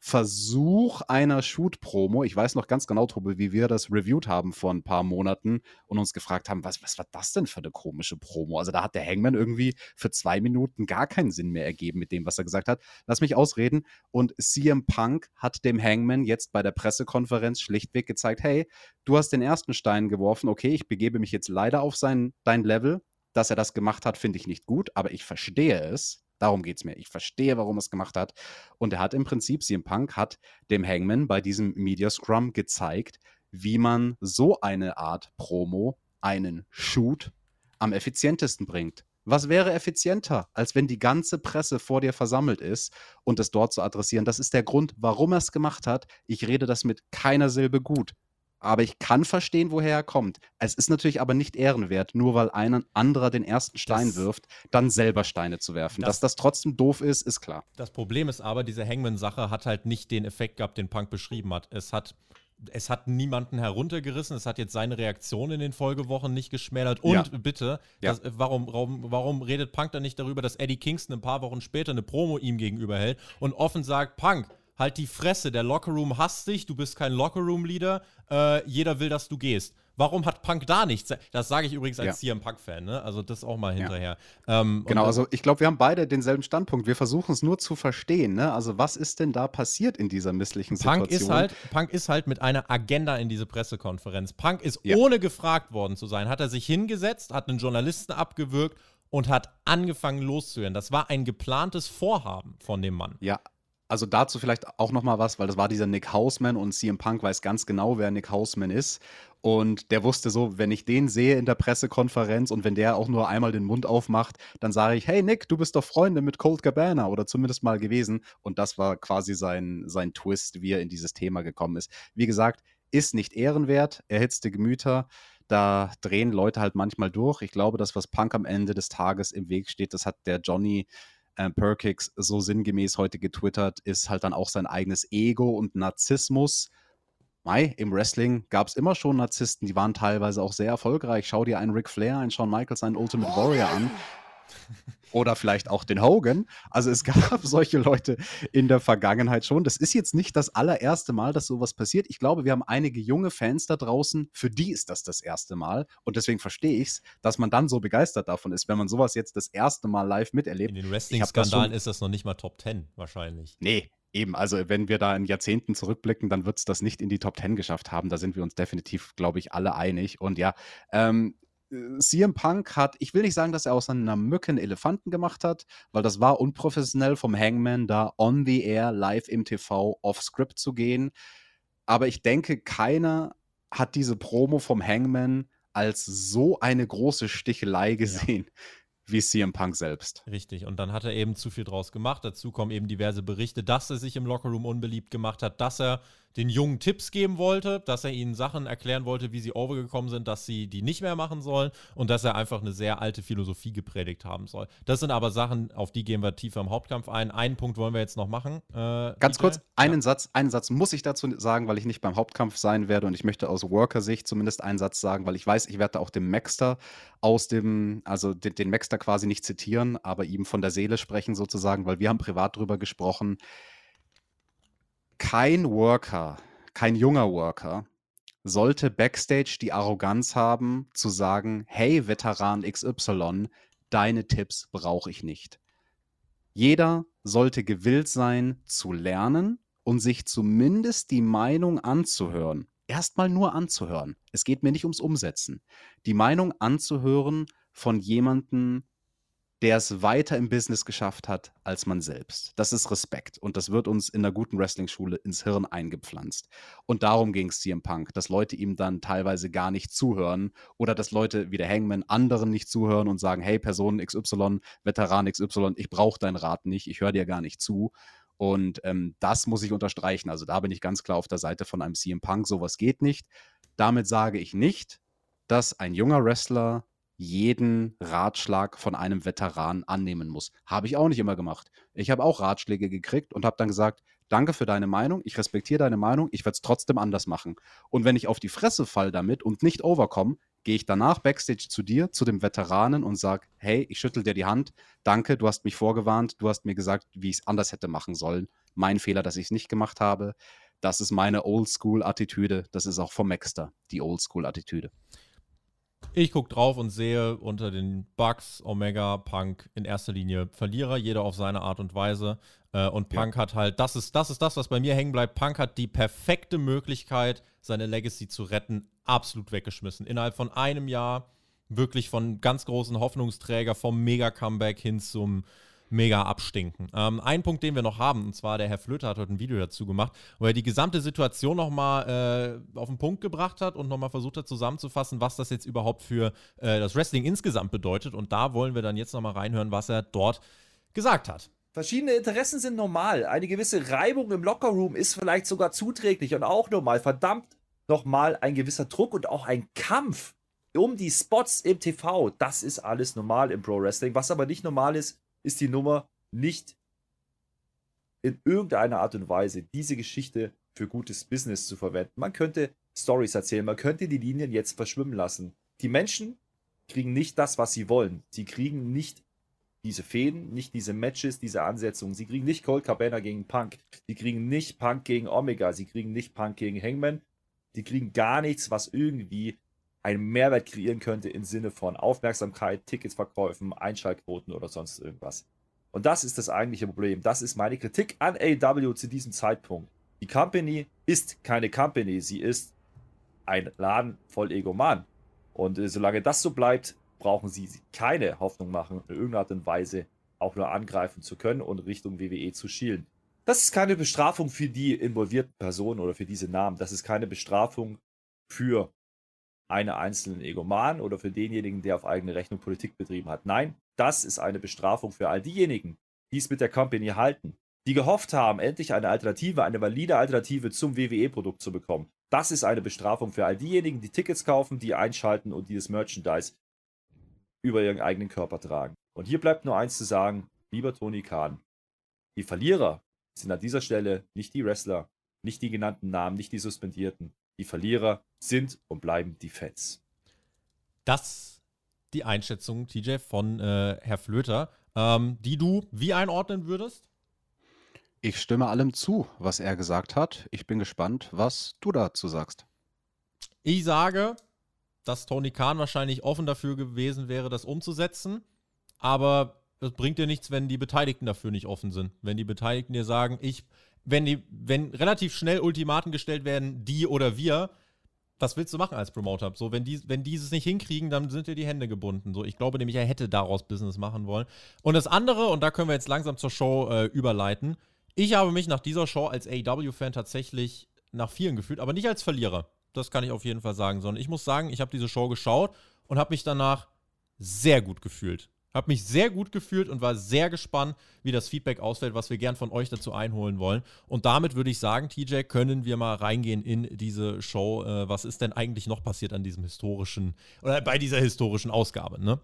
Versuch einer Shoot-Promo. Ich weiß noch ganz genau, Tobi, wie wir das reviewed haben vor ein paar Monaten und uns gefragt haben, was, was war das denn für eine komische Promo? Also da hat der Hangman irgendwie für zwei Minuten gar keinen Sinn mehr ergeben mit dem, was er gesagt hat. Lass mich ausreden. Und CM Punk hat dem Hangman jetzt bei der Pressekonferenz schlichtweg gezeigt, hey, du hast den ersten Stein geworfen, okay, ich begebe mich jetzt leider auf sein, dein Level. Dass er das gemacht hat, finde ich nicht gut, aber ich verstehe es. Darum geht es mir. Ich verstehe, warum er es gemacht hat. Und er hat im Prinzip, CM Punk hat dem Hangman bei diesem Media Scrum gezeigt, wie man so eine Art Promo, einen Shoot, am effizientesten bringt. Was wäre effizienter, als wenn die ganze Presse vor dir versammelt ist und es dort zu adressieren? Das ist der Grund, warum er es gemacht hat. Ich rede das mit keiner Silbe gut aber ich kann verstehen, woher er kommt. Es ist natürlich aber nicht ehrenwert, nur weil ein anderer den ersten Stein das, wirft, dann selber Steine zu werfen. Das, Dass das trotzdem doof ist, ist klar. Das Problem ist aber, diese Hangman-Sache hat halt nicht den Effekt gehabt, den Punk beschrieben hat. Es hat es hat niemanden heruntergerissen, es hat jetzt seine Reaktion in den Folgewochen nicht geschmälert. Und ja. bitte, ja. Das, warum, warum, warum redet Punk dann nicht darüber, dass Eddie Kingston ein paar Wochen später eine Promo ihm gegenüber hält und offen sagt, Punk, halt die Fresse, der Lockerroom hasst dich, du bist kein Lockerroom-Leader, äh, jeder will, dass du gehst. Warum hat Punk da nichts? Das sage ich übrigens als ja. CM Punk-Fan, ne? Also das auch mal hinterher. Ja. Ähm, genau, also ich glaube, wir haben beide denselben Standpunkt. Wir versuchen es nur zu verstehen, ne? Also was ist denn da passiert in dieser misslichen Situation? Punk ist halt, Punk ist halt mit einer Agenda in diese Pressekonferenz. Punk ist ja. ohne gefragt worden zu sein, hat er sich hingesetzt, hat einen Journalisten abgewürgt und hat angefangen loszuhören. Das war ein geplantes Vorhaben von dem Mann. Ja, also dazu vielleicht auch noch mal was, weil das war dieser Nick Hausman und CM Punk weiß ganz genau, wer Nick Hausman ist. Und der wusste so, wenn ich den sehe in der Pressekonferenz und wenn der auch nur einmal den Mund aufmacht, dann sage ich, hey Nick, du bist doch Freunde mit Colt Cabana oder zumindest mal gewesen. Und das war quasi sein, sein Twist, wie er in dieses Thema gekommen ist. Wie gesagt, ist nicht ehrenwert, erhitzte Gemüter. Da drehen Leute halt manchmal durch. Ich glaube, das, was Punk am Ende des Tages im Weg steht, das hat der Johnny äh, Perkix so sinngemäß heute getwittert, ist halt dann auch sein eigenes Ego und Narzissmus. Mai, im Wrestling gab es immer schon Narzissten, die waren teilweise auch sehr erfolgreich. Schau dir einen Ric Flair, einen Shawn Michaels, einen Ultimate Warrior an. Oder vielleicht auch den Hogan. Also es gab solche Leute in der Vergangenheit schon. Das ist jetzt nicht das allererste Mal, dass sowas passiert. Ich glaube, wir haben einige junge Fans da draußen, für die ist das das erste Mal. Und deswegen verstehe ich es, dass man dann so begeistert davon ist, wenn man sowas jetzt das erste Mal live miterlebt. In den Wrestling-Skandalen ist das noch nicht mal Top 10 wahrscheinlich. Nee, Eben, also wenn wir da in Jahrzehnten zurückblicken, dann wird es das nicht in die Top 10 geschafft haben. Da sind wir uns definitiv, glaube ich, alle einig. Und ja, ähm, CM Punk hat, ich will nicht sagen, dass er aus einer Mücke einen Elefanten gemacht hat, weil das war unprofessionell vom Hangman da on the air, live im TV, off Script zu gehen. Aber ich denke, keiner hat diese Promo vom Hangman als so eine große Stichelei gesehen. Ja wie CM Punk selbst. Richtig, und dann hat er eben zu viel draus gemacht. Dazu kommen eben diverse Berichte, dass er sich im Lockerroom unbeliebt gemacht hat, dass er den Jungen Tipps geben wollte, dass er ihnen Sachen erklären wollte, wie sie overgekommen sind, dass sie die nicht mehr machen sollen und dass er einfach eine sehr alte Philosophie gepredigt haben soll. Das sind aber Sachen, auf die gehen wir tiefer im Hauptkampf ein. Einen Punkt wollen wir jetzt noch machen. Äh, Ganz kurz, einen ja. Satz, einen Satz muss ich dazu sagen, weil ich nicht beim Hauptkampf sein werde und ich möchte aus Worker-Sicht zumindest einen Satz sagen, weil ich weiß, ich werde auch dem Maxter aus dem, also den, den Maxter quasi nicht zitieren, aber ihm von der Seele sprechen sozusagen, weil wir haben privat drüber gesprochen kein Worker, kein junger Worker sollte backstage die Arroganz haben, zu sagen, hey Veteran XY, deine Tipps brauche ich nicht. Jeder sollte gewillt sein zu lernen und sich zumindest die Meinung anzuhören. Erstmal nur anzuhören. Es geht mir nicht ums Umsetzen. Die Meinung anzuhören von jemandem, der es weiter im Business geschafft hat als man selbst. Das ist Respekt und das wird uns in einer guten Wrestling-Schule ins Hirn eingepflanzt. Und darum ging es CM Punk, dass Leute ihm dann teilweise gar nicht zuhören oder dass Leute wie der Hangman anderen nicht zuhören und sagen, hey Person XY, Veteran XY, ich brauche deinen Rat nicht, ich höre dir gar nicht zu. Und ähm, das muss ich unterstreichen. Also da bin ich ganz klar auf der Seite von einem CM Punk. Sowas geht nicht. Damit sage ich nicht, dass ein junger Wrestler jeden Ratschlag von einem Veteran annehmen muss. Habe ich auch nicht immer gemacht. Ich habe auch Ratschläge gekriegt und habe dann gesagt, danke für deine Meinung, ich respektiere deine Meinung, ich werde es trotzdem anders machen. Und wenn ich auf die Fresse fall damit und nicht overkomme, gehe ich danach backstage zu dir, zu dem Veteranen und sage, hey, ich schüttel dir die Hand, danke, du hast mich vorgewarnt, du hast mir gesagt, wie ich es anders hätte machen sollen. Mein Fehler, dass ich es nicht gemacht habe. Das ist meine Oldschool-Attitüde. Das ist auch vom Maxter, die Oldschool-Attitüde. Ich gucke drauf und sehe unter den Bugs, Omega, Punk in erster Linie Verlierer, jeder auf seine Art und Weise. Äh, und Punk ja. hat halt, das ist, das ist das, was bei mir hängen bleibt. Punk hat die perfekte Möglichkeit, seine Legacy zu retten, absolut weggeschmissen. Innerhalb von einem Jahr wirklich von ganz großen Hoffnungsträger vom Mega-Comeback hin zum mega abstinken. Ähm, ein Punkt, den wir noch haben, und zwar der Herr Flöter hat heute ein Video dazu gemacht, wo er die gesamte Situation nochmal äh, auf den Punkt gebracht hat und nochmal versucht hat zusammenzufassen, was das jetzt überhaupt für äh, das Wrestling insgesamt bedeutet. Und da wollen wir dann jetzt nochmal reinhören, was er dort gesagt hat. Verschiedene Interessen sind normal. Eine gewisse Reibung im Lockerroom ist vielleicht sogar zuträglich und auch normal. Verdammt nochmal ein gewisser Druck und auch ein Kampf um die Spots im TV. Das ist alles normal im Pro Wrestling. Was aber nicht normal ist, ist die Nummer nicht in irgendeiner Art und Weise diese Geschichte für gutes Business zu verwenden. Man könnte Stories erzählen, man könnte die Linien jetzt verschwimmen lassen. Die Menschen kriegen nicht das, was sie wollen. Sie kriegen nicht diese Fäden, nicht diese Matches, diese Ansetzungen. Sie kriegen nicht Cold Cabana gegen Punk. Sie kriegen nicht Punk gegen Omega. Sie kriegen nicht Punk gegen Hangman. Die kriegen gar nichts, was irgendwie einen Mehrwert kreieren könnte im Sinne von Aufmerksamkeit, Ticketsverkäufen, Einschaltquoten oder sonst irgendwas. Und das ist das eigentliche Problem. Das ist meine Kritik an AW zu diesem Zeitpunkt. Die Company ist keine Company. Sie ist ein Laden voll Egoman. Und äh, solange das so bleibt, brauchen sie keine Hoffnung machen, in irgendeiner Art und Weise auch nur angreifen zu können und Richtung WWE zu schielen. Das ist keine Bestrafung für die involvierten Personen oder für diese Namen. Das ist keine Bestrafung für einen einzelnen Egoman oder für denjenigen, der auf eigene Rechnung Politik betrieben hat. Nein, das ist eine Bestrafung für all diejenigen, die es mit der Company halten, die gehofft haben, endlich eine Alternative, eine valide Alternative zum WWE-Produkt zu bekommen. Das ist eine Bestrafung für all diejenigen, die Tickets kaufen, die einschalten und die das Merchandise über ihren eigenen Körper tragen. Und hier bleibt nur eins zu sagen, lieber Tony Khan, die Verlierer sind an dieser Stelle nicht die Wrestler, nicht die genannten Namen, nicht die Suspendierten. Die Verlierer sind und bleiben die Fans. Das die Einschätzung, TJ, von äh, Herr Flöter, ähm, die du wie einordnen würdest? Ich stimme allem zu, was er gesagt hat. Ich bin gespannt, was du dazu sagst. Ich sage, dass Tony Khan wahrscheinlich offen dafür gewesen wäre, das umzusetzen. Aber es bringt dir nichts, wenn die Beteiligten dafür nicht offen sind. Wenn die Beteiligten dir sagen, ich, wenn die, wenn relativ schnell Ultimaten gestellt werden, die oder wir, was willst du machen als Promoter? So, wenn die, wenn die es nicht hinkriegen, dann sind dir die Hände gebunden. So, ich glaube nämlich, er hätte daraus Business machen wollen. Und das andere, und da können wir jetzt langsam zur Show äh, überleiten. Ich habe mich nach dieser Show als AEW-Fan tatsächlich nach vielen gefühlt, aber nicht als Verlierer. Das kann ich auf jeden Fall sagen, sondern ich muss sagen, ich habe diese Show geschaut und habe mich danach sehr gut gefühlt. Habe mich sehr gut gefühlt und war sehr gespannt, wie das Feedback ausfällt, was wir gern von euch dazu einholen wollen. Und damit würde ich sagen, TJ, können wir mal reingehen in diese Show. Äh, was ist denn eigentlich noch passiert an diesem historischen oder bei dieser historischen Ausgabe, ne?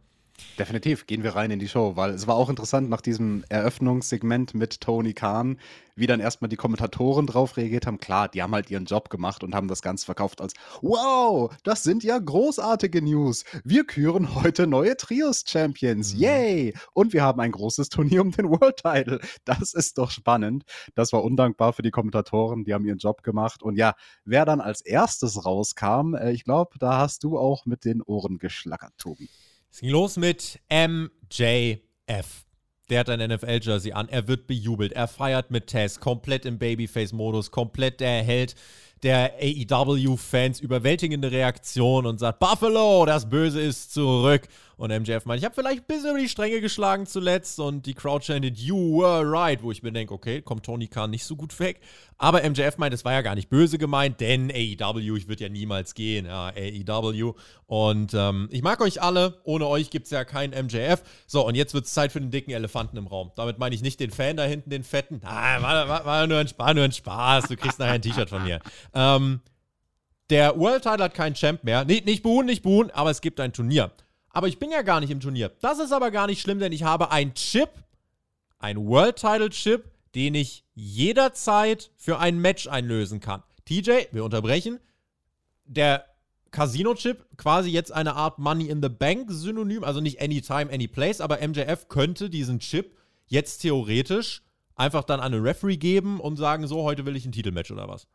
Definitiv gehen wir rein in die Show, weil es war auch interessant nach diesem Eröffnungssegment mit Tony Khan, wie dann erstmal die Kommentatoren drauf reagiert haben. Klar, die haben halt ihren Job gemacht und haben das Ganze verkauft als Wow, das sind ja großartige News. Wir küren heute neue Trios-Champions. Mhm. Yay! Und wir haben ein großes Turnier um den World Title. Das ist doch spannend. Das war undankbar für die Kommentatoren, die haben ihren Job gemacht. Und ja, wer dann als erstes rauskam, äh, ich glaube, da hast du auch mit den Ohren geschlackert, Tobi. Es ging los mit MJF. Der hat ein NFL-Jersey an, er wird bejubelt, er feiert mit Tess, komplett im Babyface-Modus, komplett der Held der AEW-Fans, überwältigende Reaktion und sagt, Buffalo, das Böse ist zurück. Und MJF meint, ich habe vielleicht ein bisschen über die Stränge geschlagen zuletzt und die Crowd chanted, you were right, wo ich mir denke, okay, kommt Tony Khan nicht so gut weg. Aber MJF meint, es war ja gar nicht böse gemeint, denn AEW, ich würde ja niemals gehen, ja, AEW. Und ähm, ich mag euch alle, ohne euch gibt es ja keinen MJF. So, und jetzt wird es Zeit für den dicken Elefanten im Raum. Damit meine ich nicht den Fan da hinten, den fetten. Ah, war, war, war, nur ein, war nur ein Spaß, du kriegst nachher ein T-Shirt von mir. Ähm, der World Title hat keinen Champ mehr. Nicht, nicht buhen, nicht buhen, aber es gibt ein Turnier. Aber ich bin ja gar nicht im Turnier. Das ist aber gar nicht schlimm, denn ich habe einen Chip, ein World Title Chip, den ich jederzeit für ein Match einlösen kann. TJ, wir unterbrechen. Der Casino-Chip, quasi jetzt eine Art Money in the Bank-Synonym, also nicht Anytime, Anyplace, aber MJF könnte diesen Chip jetzt theoretisch einfach dann an einen Referee geben und sagen, so, heute will ich ein Titelmatch oder was.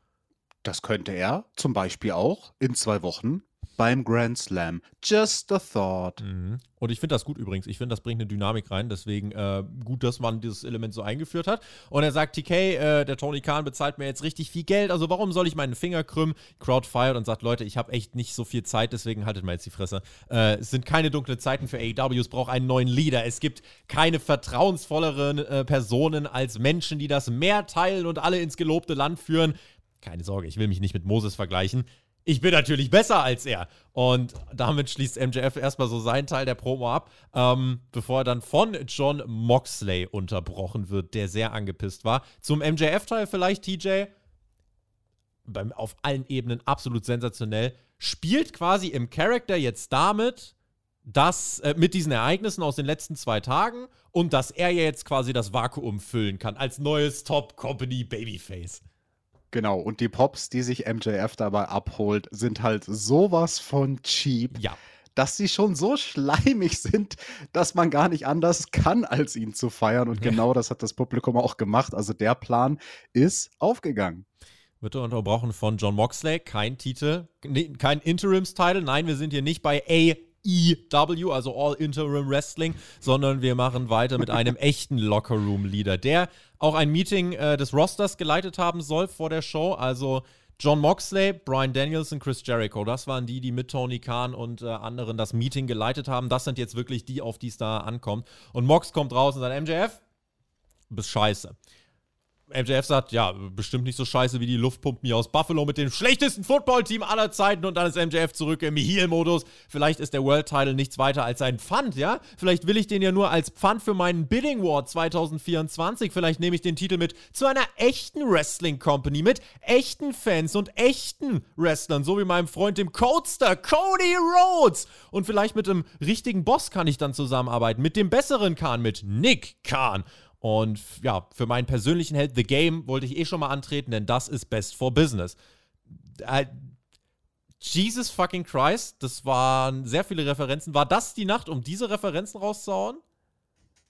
Das könnte er zum Beispiel auch in zwei Wochen beim Grand Slam. Just a thought. Mhm. Und ich finde das gut übrigens. Ich finde, das bringt eine Dynamik rein. Deswegen äh, gut, dass man dieses Element so eingeführt hat. Und er sagt, TK, äh, der Tony Khan bezahlt mir jetzt richtig viel Geld. Also warum soll ich meinen Finger krümmen? Crowd fired und sagt, Leute, ich habe echt nicht so viel Zeit, deswegen haltet mal jetzt die Fresse. Äh, es sind keine dunklen Zeiten für AEW. Es braucht einen neuen Leader. Es gibt keine vertrauensvolleren äh, Personen als Menschen, die das Meer teilen und alle ins gelobte Land führen. Keine Sorge, ich will mich nicht mit Moses vergleichen ich bin natürlich besser als er. Und damit schließt MJF erstmal so seinen Teil der Promo ab, ähm, bevor er dann von John Moxley unterbrochen wird, der sehr angepisst war. Zum MJF-Teil vielleicht, TJ, beim, auf allen Ebenen absolut sensationell, spielt quasi im Charakter jetzt damit, dass äh, mit diesen Ereignissen aus den letzten zwei Tagen und dass er jetzt quasi das Vakuum füllen kann als neues Top-Company-Babyface. Genau, und die Pops, die sich MJF dabei abholt, sind halt sowas von cheap. Ja. dass sie schon so schleimig sind, dass man gar nicht anders kann, als ihn zu feiern. Und genau das hat das Publikum auch gemacht. Also der Plan ist aufgegangen. Wird unterbrochen von John Moxley. Kein Titel, kein Interims-Title. Nein, wir sind hier nicht bei AEW, also All Interim Wrestling, sondern wir machen weiter mit einem echten Locker-Room-Leader, der auch ein Meeting äh, des Rosters geleitet haben soll vor der Show. Also John Moxley, Brian Danielson, Chris Jericho, das waren die, die mit Tony Khan und äh, anderen das Meeting geleitet haben. Das sind jetzt wirklich die, auf die es da ankommt. Und Mox kommt raus und sagt, MJF, du bist scheiße. MJF sagt, ja, bestimmt nicht so scheiße wie die Luftpumpen aus Buffalo mit dem schlechtesten Footballteam aller Zeiten und dann ist MJF zurück im Heel-Modus. Vielleicht ist der World Title nichts weiter als ein Pfand, ja? Vielleicht will ich den ja nur als Pfand für meinen Bidding War 2024. Vielleicht nehme ich den Titel mit zu einer echten Wrestling Company mit echten Fans und echten Wrestlern, so wie meinem Freund dem Codester Cody Rhodes. Und vielleicht mit einem richtigen Boss kann ich dann zusammenarbeiten, mit dem besseren Khan, mit Nick Khan. Und ja, für meinen persönlichen Held The Game wollte ich eh schon mal antreten, denn das ist best for business. Äh, Jesus fucking Christ, das waren sehr viele Referenzen. War das die Nacht, um diese Referenzen rauszuhauen?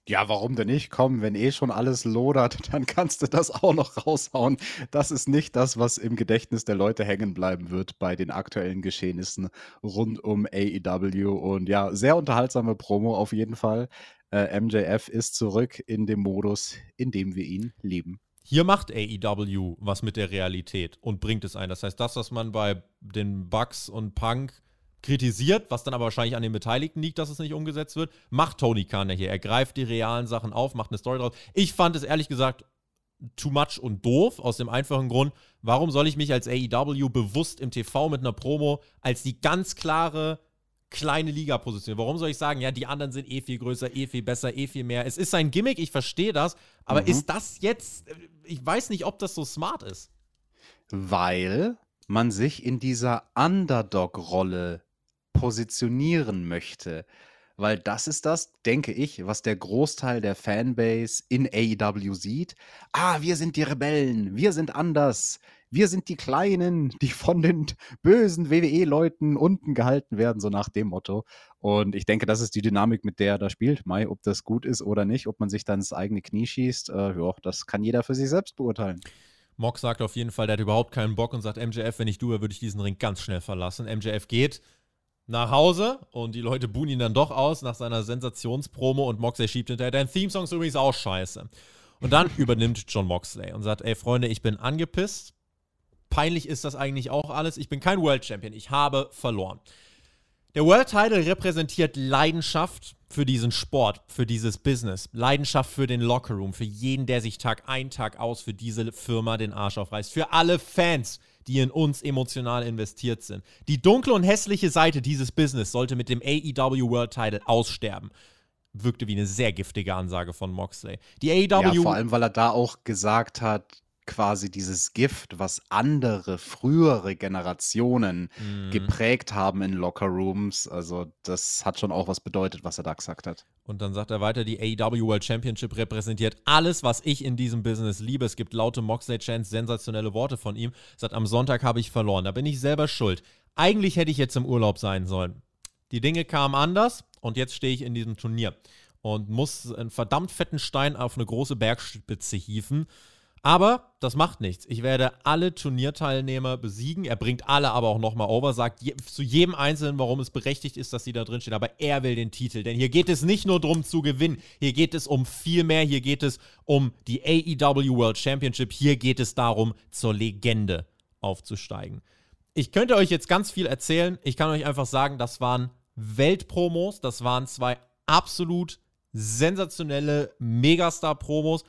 Ja, warum denn nicht? Komm, wenn eh schon alles lodert, dann kannst du das auch noch raushauen. Das ist nicht das, was im Gedächtnis der Leute hängen bleiben wird bei den aktuellen Geschehnissen rund um AEW. Und ja, sehr unterhaltsame Promo auf jeden Fall. Äh, MJF ist zurück in dem Modus, in dem wir ihn lieben. Hier macht AEW was mit der Realität und bringt es ein. Das heißt, das, was man bei den Bucks und Punk kritisiert, was dann aber wahrscheinlich an den Beteiligten liegt, dass es nicht umgesetzt wird, macht Tony Khan ja hier. Er greift die realen Sachen auf, macht eine Story draus. Ich fand es ehrlich gesagt too much und doof, aus dem einfachen Grund, warum soll ich mich als AEW bewusst im TV mit einer Promo als die ganz klare kleine Liga positionieren. Warum soll ich sagen, ja, die anderen sind eh viel größer, eh viel besser, eh viel mehr. Es ist sein Gimmick, ich verstehe das, aber mhm. ist das jetzt, ich weiß nicht, ob das so smart ist. Weil man sich in dieser Underdog-Rolle positionieren möchte. Weil das ist das, denke ich, was der Großteil der Fanbase in AEW sieht. Ah, wir sind die Rebellen, wir sind anders, wir sind die Kleinen, die von den bösen WWE-Leuten unten gehalten werden, so nach dem Motto. Und ich denke, das ist die Dynamik, mit der er da spielt. Mai, ob das gut ist oder nicht, ob man sich dann ins eigene Knie schießt, äh, ja, das kann jeder für sich selbst beurteilen. Mock sagt auf jeden Fall, der hat überhaupt keinen Bock und sagt, MJF, wenn ich du würde ich diesen Ring ganz schnell verlassen. MJF geht nach Hause und die Leute buhen ihn dann doch aus nach seiner Sensationspromo und Moxley schiebt hinterher, dein Theme-Song ist übrigens auch scheiße. Und dann übernimmt John Moxley und sagt, ey Freunde, ich bin angepisst, peinlich ist das eigentlich auch alles. Ich bin kein World Champion. Ich habe verloren. Der World Title repräsentiert Leidenschaft für diesen Sport, für dieses Business, Leidenschaft für den Lockerroom, für jeden, der sich Tag ein, Tag aus für diese Firma den Arsch aufreißt, für alle Fans, die in uns emotional investiert sind. Die dunkle und hässliche Seite dieses Business sollte mit dem AEW World Title aussterben wirkte wie eine sehr giftige Ansage von Moxley. Die AEW. Ja, vor allem, weil er da auch gesagt hat, quasi dieses Gift, was andere frühere Generationen mhm. geprägt haben in Lockerrooms. Also das hat schon auch was bedeutet, was er da gesagt hat. Und dann sagt er weiter, die AEW World Championship repräsentiert alles, was ich in diesem Business liebe. Es gibt laute Moxley-Chants, sensationelle Worte von ihm. Sagt, am Sonntag habe ich verloren. Da bin ich selber schuld. Eigentlich hätte ich jetzt im Urlaub sein sollen. Die Dinge kamen anders und jetzt stehe ich in diesem Turnier und muss einen verdammt fetten Stein auf eine große Bergspitze hieven. Aber das macht nichts. Ich werde alle Turnierteilnehmer besiegen. Er bringt alle aber auch nochmal over, sagt je, zu jedem Einzelnen, warum es berechtigt ist, dass sie da drin stehen. Aber er will den Titel. Denn hier geht es nicht nur darum zu gewinnen. Hier geht es um viel mehr. Hier geht es um die AEW World Championship. Hier geht es darum, zur Legende aufzusteigen. Ich könnte euch jetzt ganz viel erzählen. Ich kann euch einfach sagen, das waren Weltpromos. Das waren zwei absolut sensationelle Megastar-Promos.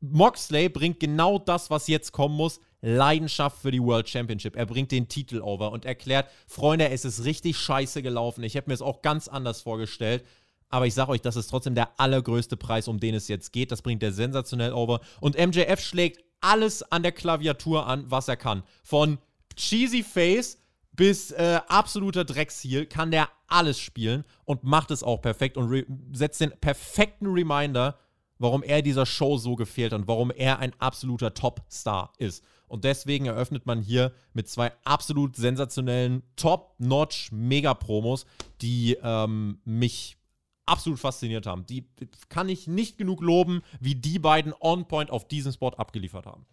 Moxley bringt genau das, was jetzt kommen muss. Leidenschaft für die World Championship. Er bringt den Titel over und erklärt, Freunde, es ist richtig scheiße gelaufen. Ich hätte mir es auch ganz anders vorgestellt. Aber ich sage euch, das ist trotzdem der allergrößte Preis, um den es jetzt geht. Das bringt er sensationell over. Und MJF schlägt alles an der Klaviatur an, was er kann. Von cheesy Face bis äh, absoluter Drecksheal kann der alles spielen und macht es auch perfekt und setzt den perfekten Reminder warum er dieser Show so gefehlt und warum er ein absoluter Top-Star ist. Und deswegen eröffnet man hier mit zwei absolut sensationellen, top-notch Mega-Promos, die ähm, mich absolut fasziniert haben. Die kann ich nicht genug loben, wie die beiden on-point auf diesem Spot abgeliefert haben.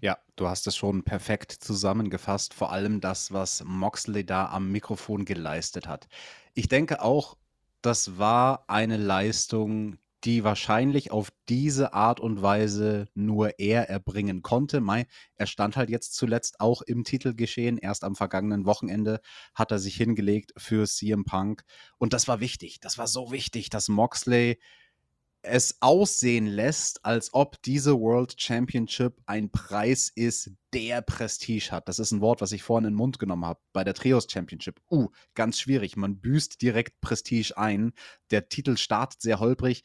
Ja, du hast es schon perfekt zusammengefasst, vor allem das, was Moxley da am Mikrofon geleistet hat. Ich denke auch, das war eine Leistung, die wahrscheinlich auf diese Art und Weise nur er erbringen konnte. Mai, er stand halt jetzt zuletzt auch im Titelgeschehen. Erst am vergangenen Wochenende hat er sich hingelegt für CM Punk. Und das war wichtig. Das war so wichtig, dass Moxley es aussehen lässt, als ob diese World Championship ein Preis ist, der Prestige hat. Das ist ein Wort, was ich vorhin in den Mund genommen habe. Bei der Trios Championship. Uh, ganz schwierig. Man büßt direkt Prestige ein. Der Titel startet sehr holprig.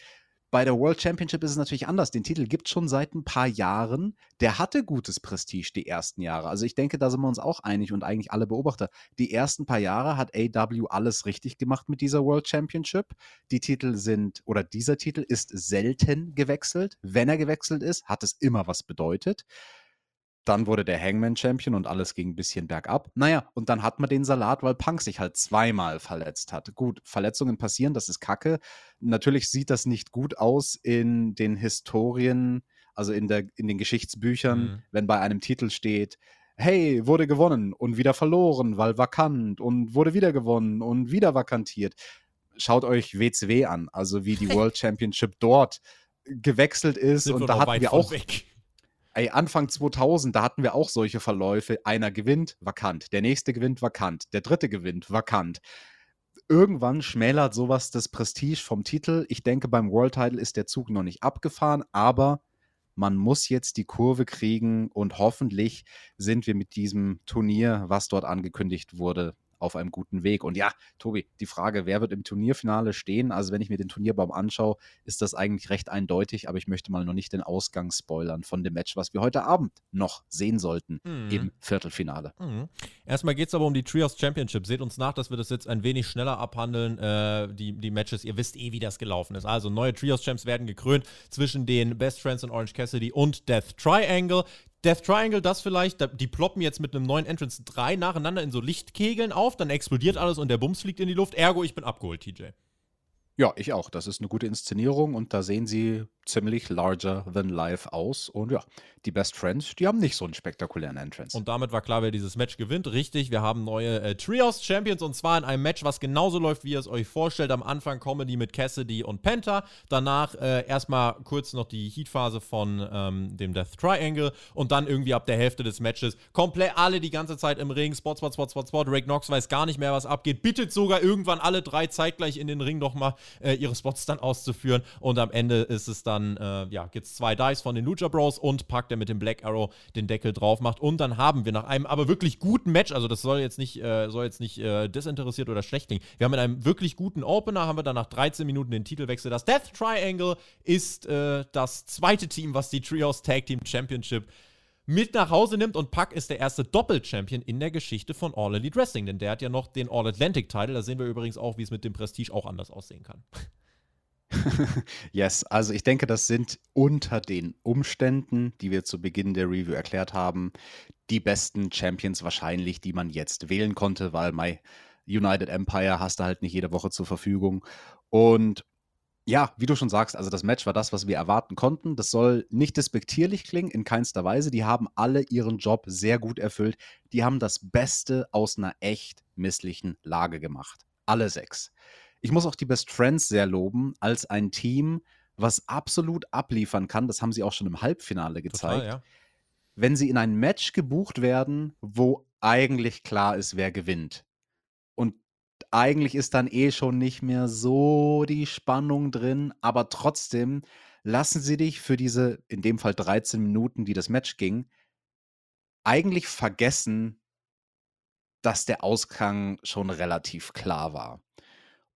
Bei der World Championship ist es natürlich anders. Den Titel gibt es schon seit ein paar Jahren. Der hatte gutes Prestige die ersten Jahre. Also ich denke, da sind wir uns auch einig und eigentlich alle Beobachter. Die ersten paar Jahre hat AW alles richtig gemacht mit dieser World Championship. Die Titel sind, oder dieser Titel ist selten gewechselt. Wenn er gewechselt ist, hat es immer was bedeutet. Dann wurde der Hangman Champion und alles ging ein bisschen bergab. Naja, und dann hat man den Salat, weil Punk sich halt zweimal verletzt hat. Gut, Verletzungen passieren, das ist Kacke. Natürlich sieht das nicht gut aus in den Historien, also in, der, in den Geschichtsbüchern, mhm. wenn bei einem Titel steht, hey, wurde gewonnen und wieder verloren, weil vakant und wurde wieder gewonnen und wieder vakantiert. Schaut euch WCW an, also wie die World Championship dort gewechselt ist Sind und da hatten wir auch weg. Ey, Anfang 2000, da hatten wir auch solche Verläufe. Einer gewinnt, vakant. Der nächste gewinnt, vakant. Der dritte gewinnt, vakant. Irgendwann schmälert sowas das Prestige vom Titel. Ich denke, beim World Title ist der Zug noch nicht abgefahren, aber man muss jetzt die Kurve kriegen und hoffentlich sind wir mit diesem Turnier, was dort angekündigt wurde, auf einem guten Weg. Und ja, Tobi, die Frage, wer wird im Turnierfinale stehen? Also, wenn ich mir den Turnierbaum anschaue, ist das eigentlich recht eindeutig, aber ich möchte mal noch nicht den Ausgang spoilern von dem Match, was wir heute Abend noch sehen sollten mhm. im Viertelfinale. Mhm. Erstmal geht es aber um die Trios Championship. Seht uns nach, dass wir das jetzt ein wenig schneller abhandeln, äh, die, die Matches. Ihr wisst eh, wie das gelaufen ist. Also, neue Trios Champs werden gekrönt zwischen den Best Friends und Orange Cassidy und Death Triangle. Death Triangle, das vielleicht, die ploppen jetzt mit einem neuen Entrance drei nacheinander in so Lichtkegeln auf, dann explodiert alles und der Bums fliegt in die Luft. Ergo, ich bin abgeholt, TJ. Ja, ich auch. Das ist eine gute Inszenierung und da sehen sie ziemlich larger than life aus. Und ja, die Best Friends, die haben nicht so einen spektakulären Entrance. Und damit war klar, wer dieses Match gewinnt. Richtig, wir haben neue äh, Trios Champions und zwar in einem Match, was genauso läuft, wie ihr es euch vorstellt. Am Anfang Comedy mit Cassidy und Penta. Danach äh, erstmal kurz noch die Heatphase von ähm, dem Death Triangle und dann irgendwie ab der Hälfte des Matches komplett alle die ganze Zeit im Ring. Spot, Spot, Spot, Spot, Spot. Rick Knox weiß gar nicht mehr, was abgeht. Bittet sogar irgendwann alle drei zeitgleich in den Ring nochmal äh, ihre Spots dann auszuführen. Und am Ende ist es dann, äh, ja, gibt es zwei Dice von den Lucha Bros und packt er mit dem Black Arrow den Deckel drauf macht. Und dann haben wir nach einem aber wirklich guten Match, also das soll jetzt nicht, äh, soll jetzt nicht äh, desinteressiert oder schlecht klingen. Wir haben in einem wirklich guten Opener, haben wir dann nach 13 Minuten den Titelwechsel. Das Death Triangle ist äh, das zweite Team, was die Trios Tag Team Championship mit nach Hause nimmt und Puck ist der erste Doppel-Champion in der Geschichte von All Elite Wrestling, denn der hat ja noch den All-Atlantic-Title. Da sehen wir übrigens auch, wie es mit dem Prestige auch anders aussehen kann. yes, also ich denke, das sind unter den Umständen, die wir zu Beginn der Review erklärt haben, die besten Champions wahrscheinlich, die man jetzt wählen konnte, weil My United Empire hast du halt nicht jede Woche zur Verfügung. Und ja, wie du schon sagst, also das Match war das, was wir erwarten konnten. Das soll nicht despektierlich klingen, in keinster Weise. Die haben alle ihren Job sehr gut erfüllt. Die haben das Beste aus einer echt misslichen Lage gemacht. Alle sechs. Ich muss auch die Best Friends sehr loben, als ein Team, was absolut abliefern kann. Das haben sie auch schon im Halbfinale gezeigt. Total, ja. Wenn sie in ein Match gebucht werden, wo eigentlich klar ist, wer gewinnt. Und eigentlich ist dann eh schon nicht mehr so die Spannung drin, aber trotzdem lassen sie dich für diese, in dem Fall 13 Minuten, die das Match ging, eigentlich vergessen, dass der Ausgang schon relativ klar war.